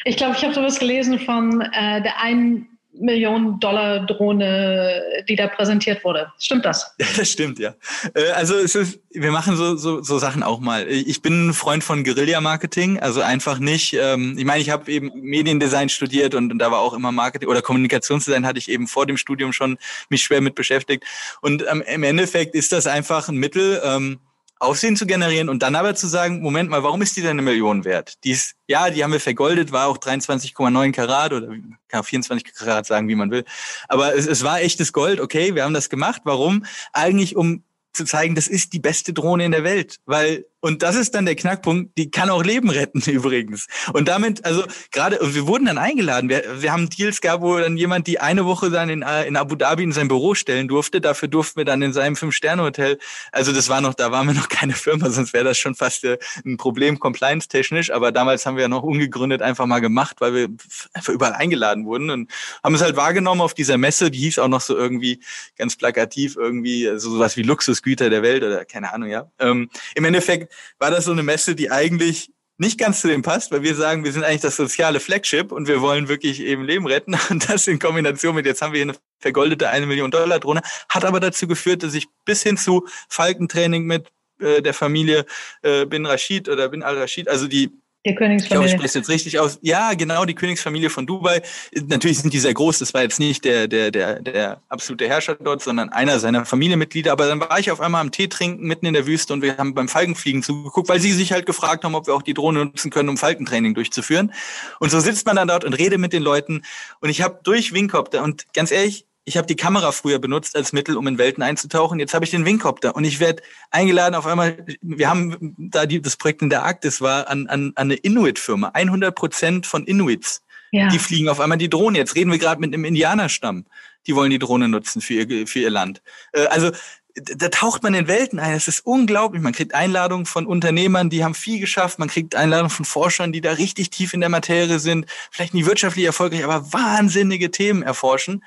Ich glaube, ich habe sowas gelesen von äh, der einen Millionen Dollar Drohne, die da präsentiert wurde. Stimmt das? [LAUGHS] Das stimmt, ja. Äh, also es ist, wir machen so, so, so Sachen auch mal. Ich bin ein Freund von Guerilla-Marketing, also einfach nicht, ähm, ich meine, ich habe eben Mediendesign studiert und, und da war auch immer Marketing oder Kommunikationsdesign hatte ich eben vor dem Studium schon mich schwer mit beschäftigt. Und im Endeffekt ist das einfach ein Mittel, ähm, Aufsehen zu generieren und dann aber zu sagen, Moment mal, warum ist die denn eine Million wert? Die ist, ja, die haben wir vergoldet, war auch 23,9 Karat oder kann 24 Karat sagen, wie man will. Aber es, es war echtes Gold, okay, wir haben das gemacht. Warum? Eigentlich, um zu zeigen, das ist die beste Drohne in der Welt, weil und das ist dann der Knackpunkt, die kann auch Leben retten [LAUGHS] übrigens. Und damit, also gerade, wir wurden dann eingeladen. Wir, wir haben Deals gehabt, wo dann jemand die eine Woche dann in, äh, in Abu Dhabi in sein Büro stellen durfte. Dafür durften wir dann in seinem Fünf-Sterne-Hotel. Also das war noch, da waren wir noch [LAUGHS] keine Firma, sonst wäre das schon fast äh, ein Problem, compliance-technisch. Aber damals haben wir ja noch ungegründet einfach mal gemacht, weil wir einfach überall eingeladen wurden und haben es halt wahrgenommen auf dieser Messe. Die hieß auch noch so irgendwie ganz plakativ irgendwie so sowas wie Luxusgüter der Welt oder keine Ahnung, ja. Ähm, Im Endeffekt war das so eine Messe, die eigentlich nicht ganz zu dem passt, weil wir sagen, wir sind eigentlich das soziale Flagship und wir wollen wirklich eben Leben retten. [LAUGHS] Und das in Kombination mit, jetzt haben wir hier eine vergoldete eine Million Dollar Drohne, hat aber dazu geführt, dass ich bis hin zu Falkentraining mit äh, der Familie äh, Bin Rashid oder Bin Al-Rashid, also die die Königsfamilie. Ich glaube, ich spreche jetzt richtig aus. Ja, genau, die Königsfamilie von Dubai. Natürlich sind die sehr groß. Das war jetzt nicht der, der, der, der absolute Herrscher dort, sondern einer seiner Familienmitglieder. Aber dann war ich auf einmal am Tee trinken mitten in der Wüste und wir haben beim Falkenfliegen zugeguckt, weil sie sich halt gefragt haben, ob wir auch die Drohne nutzen können, um Falkentraining durchzuführen. Und so sitzt man dann dort und redet mit den Leuten. Und ich habe durch Wingcopter und ganz ehrlich, ich habe die Kamera früher benutzt als Mittel, um in Welten einzutauchen. Jetzt habe ich den Wingcopter und ich werde eingeladen auf einmal. Wir haben da die, das Projekt in der Arktis war an, an, an eine Inuit-Firma. 100 Prozent von Inuits. Ja. Die fliegen auf einmal die Drohne. Jetzt reden wir gerade mit einem Indianerstamm. Die wollen die Drohne nutzen für ihr, für ihr Land. Äh, also da taucht man in Welten ein. Es ist unglaublich. Man kriegt Einladungen von Unternehmern, die haben viel geschafft. Man kriegt Einladungen von Forschern, die da richtig tief in der Materie sind, vielleicht nicht wirtschaftlich erfolgreich, aber wahnsinnige Themen erforschen.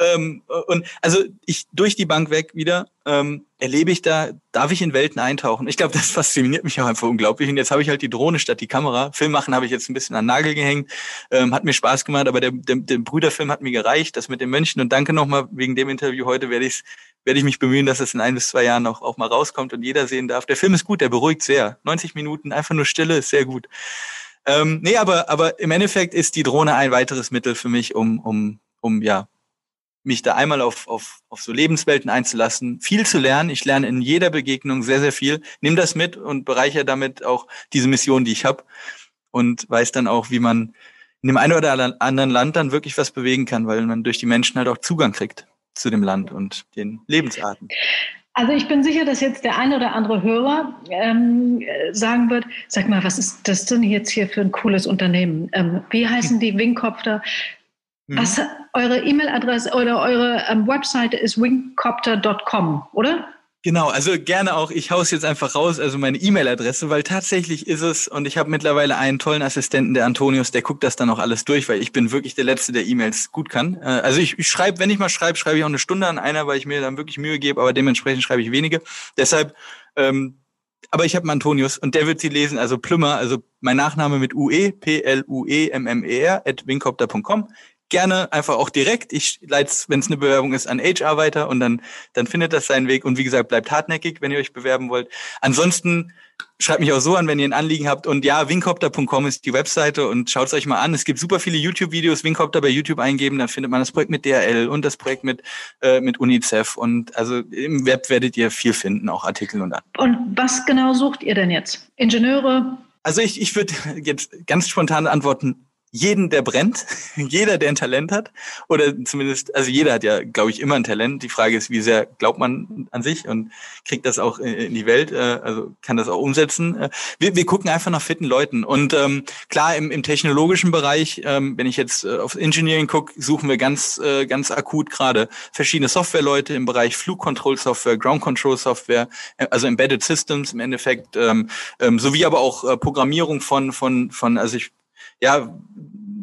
Ähm, und also ich durch die Bank weg wieder ähm, erlebe ich da, darf ich in Welten eintauchen. Ich glaube, das [LAUGHS] fasziniert mich auch einfach unglaublich. Und jetzt habe ich halt die Drohne statt die Kamera. Film machen habe ich jetzt ein bisschen an Nagel gehängt. Ähm, hat mir Spaß gemacht, aber der, der, der Brüderfilm hat mir gereicht. Das mit den Mönchen. Und danke nochmal wegen dem Interview heute werde ich werde ich mich bemühen, dass es in ein bis zwei Jahren auch, auch mal rauskommt und jeder sehen darf. Der Film ist gut, der beruhigt sehr. 90 Minuten, einfach nur Stille, ist sehr gut. Ähm, nee, aber, aber im Endeffekt ist die Drohne ein weiteres Mittel für mich, um, um, um ja, mich da einmal auf, auf, auf so Lebenswelten einzulassen, viel zu lernen. Ich lerne in jeder Begegnung sehr, sehr viel. Nimm das mit und bereichere damit auch diese Mission, die ich habe und weiß dann auch, wie man in dem einen oder anderen Land dann wirklich was bewegen kann, weil man durch die Menschen halt auch Zugang kriegt zu dem Land und den Lebensarten. Also ich bin sicher, dass jetzt der eine oder andere Hörer ähm, sagen wird, sag mal, was ist das denn jetzt hier für ein cooles Unternehmen? Ähm, wie heißen die Wingcopter? Mhm. Was, eure E-Mail-Adresse oder eure ähm, Webseite ist wingcopter.com, oder? Genau, also gerne auch, ich haus jetzt einfach raus, also meine E-Mail-Adresse, weil tatsächlich ist es, und ich habe mittlerweile einen tollen Assistenten, der Antonius, der guckt das dann auch alles durch, weil ich bin wirklich der Letzte, der E-Mails gut kann. Äh, also ich, ich schreibe, wenn ich mal schreibe, schreibe ich auch eine Stunde an einer, weil ich mir dann wirklich Mühe gebe, aber dementsprechend schreibe ich wenige. Deshalb, ähm, aber ich habe einen Antonius und der wird sie lesen, also Plümmer, also mein Nachname mit UE, P-L-U-E-M-M-E-R, at wingcopter.com gerne einfach auch direkt. Ich leite wenn es eine Bewerbung ist, an HR weiter und dann, dann findet das seinen Weg. Und wie gesagt, bleibt hartnäckig, wenn ihr euch bewerben wollt. Ansonsten schreibt mich auch so an, wenn ihr ein Anliegen habt. Und ja, wingcopter.com ist die Webseite und schaut es euch mal an. Es gibt super viele YouTube-Videos. Wingcopter bei YouTube eingeben, dann findet man das Projekt mit DRL und das Projekt mit, äh, mit UNICEF. Und also im Web werdet ihr viel finden, auch Artikel und an. Und was genau sucht ihr denn jetzt? Ingenieure? Also ich, ich würde [LAUGHS] jetzt ganz spontan antworten, jeden, der brennt, [LAUGHS] jeder, der ein Talent hat, oder zumindest, also jeder hat ja, glaube ich, immer ein Talent. Die Frage ist, wie sehr glaubt man an sich und kriegt das auch in die Welt, äh, also kann das auch umsetzen. Äh, wir, wir gucken einfach nach fitten Leuten. Und ähm, klar, im, im technologischen Bereich, ähm, wenn ich jetzt äh, aufs Engineering gucke, suchen wir ganz, äh, ganz akut gerade verschiedene Softwareleute im Bereich Flugcontrol-Software, Ground-Control-Software, äh, also Embedded Systems im Endeffekt, ähm, ähm, sowie aber auch äh, Programmierung von, von, von, also ich ja,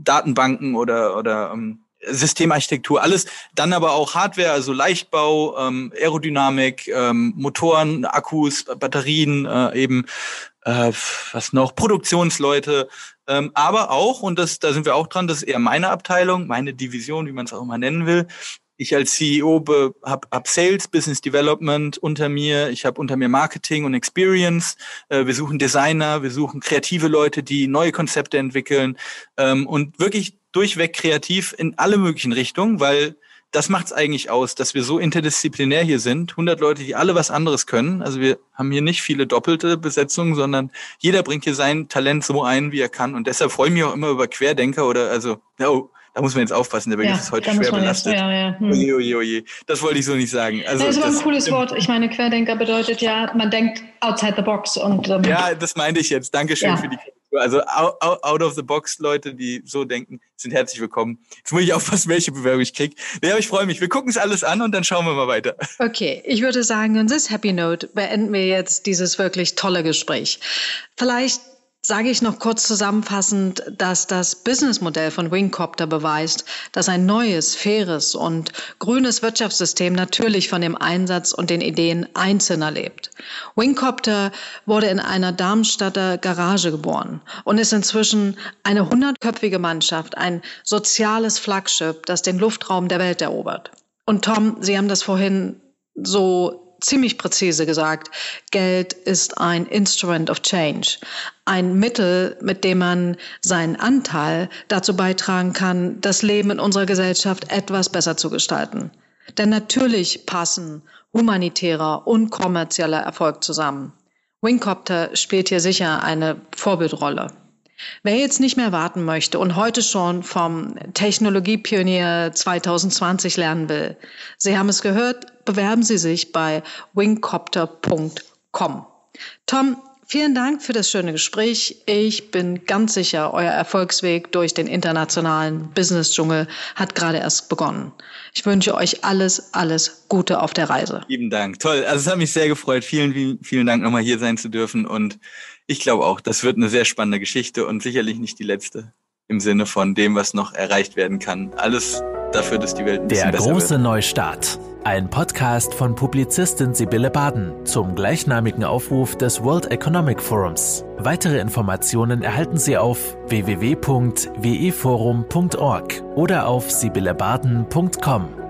Datenbanken oder, oder ähm, Systemarchitektur, alles. Dann aber auch Hardware, also Leichtbau, ähm, Aerodynamik, ähm, Motoren, Akkus, Batterien, äh, eben äh, was noch, Produktionsleute, ähm, aber auch, und das, da sind wir auch dran, das ist eher meine Abteilung, meine Division, wie man es auch immer nennen will, ich als CEO habe hab Sales, Business Development unter mir. Ich habe unter mir Marketing und Experience. Äh, wir suchen Designer, wir suchen kreative Leute, die neue Konzepte entwickeln ähm, und wirklich durchweg kreativ in alle möglichen Richtungen, weil das macht es eigentlich aus, dass wir so interdisziplinär hier sind. 100 Leute, die alle was anderes können. Also wir haben hier nicht viele doppelte Besetzungen, sondern jeder bringt hier sein Talent so ein, wie er kann. Und deshalb freue ich mich auch immer über Querdenker oder also, oh, da muss man jetzt aufpassen, der Begriff ja, ist heute schwer belastet. Jetzt, ja, ja. Hm. Oje, oje, oje. Das wollte ich so nicht sagen. Also, das ist aber ein cooles Wort. Ich meine, Querdenker bedeutet ja, man denkt outside the box. Und, ähm, ja, das meinte ich jetzt. Dankeschön ja. für die. Also out of the box Leute, die so denken, sind herzlich willkommen. Jetzt muss ich aufpassen, welche Bewerbung ich kriege. Ja, ich freue mich. Wir gucken es alles an und dann schauen wir mal weiter. Okay, ich würde sagen, on this happy note beenden wir jetzt dieses wirklich tolle Gespräch. Vielleicht sage ich noch kurz zusammenfassend, dass das Businessmodell von Wingcopter beweist, dass ein neues, faires und grünes Wirtschaftssystem natürlich von dem Einsatz und den Ideen Einzelner lebt. Wingcopter wurde in einer Darmstadter Garage geboren und ist inzwischen eine hundertköpfige Mannschaft, ein soziales Flaggschiff, das den Luftraum der Welt erobert. Und Tom, Sie haben das vorhin so ziemlich präzise gesagt, Geld ist ein Instrument of Change, ein Mittel, mit dem man seinen Anteil dazu beitragen kann, das Leben in unserer Gesellschaft etwas besser zu gestalten. Denn natürlich passen humanitärer und kommerzieller Erfolg zusammen. Wingcopter spielt hier sicher eine Vorbildrolle. Wer jetzt nicht mehr warten möchte und heute schon vom Technologiepionier 2020 lernen will, Sie haben es gehört, bewerben Sie sich bei wingcopter.com. Tom, vielen Dank für das schöne Gespräch. Ich bin ganz sicher, euer Erfolgsweg durch den internationalen Business-Dschungel hat gerade erst begonnen. Ich wünsche euch alles, alles Gute auf der Reise. Lieben Dank. Toll. Also es hat mich sehr gefreut. Vielen, vielen, vielen Dank nochmal hier sein zu dürfen und ich glaube auch, das wird eine sehr spannende Geschichte und sicherlich nicht die letzte im Sinne von dem, was noch erreicht werden kann. Alles dafür, dass die Welt ein bisschen Der große wird. Neustart. Ein Podcast von Publizistin Sibylle Baden zum gleichnamigen Aufruf des World Economic Forums. Weitere Informationen erhalten Sie auf www.weforum.org oder auf sibyllebaden.com.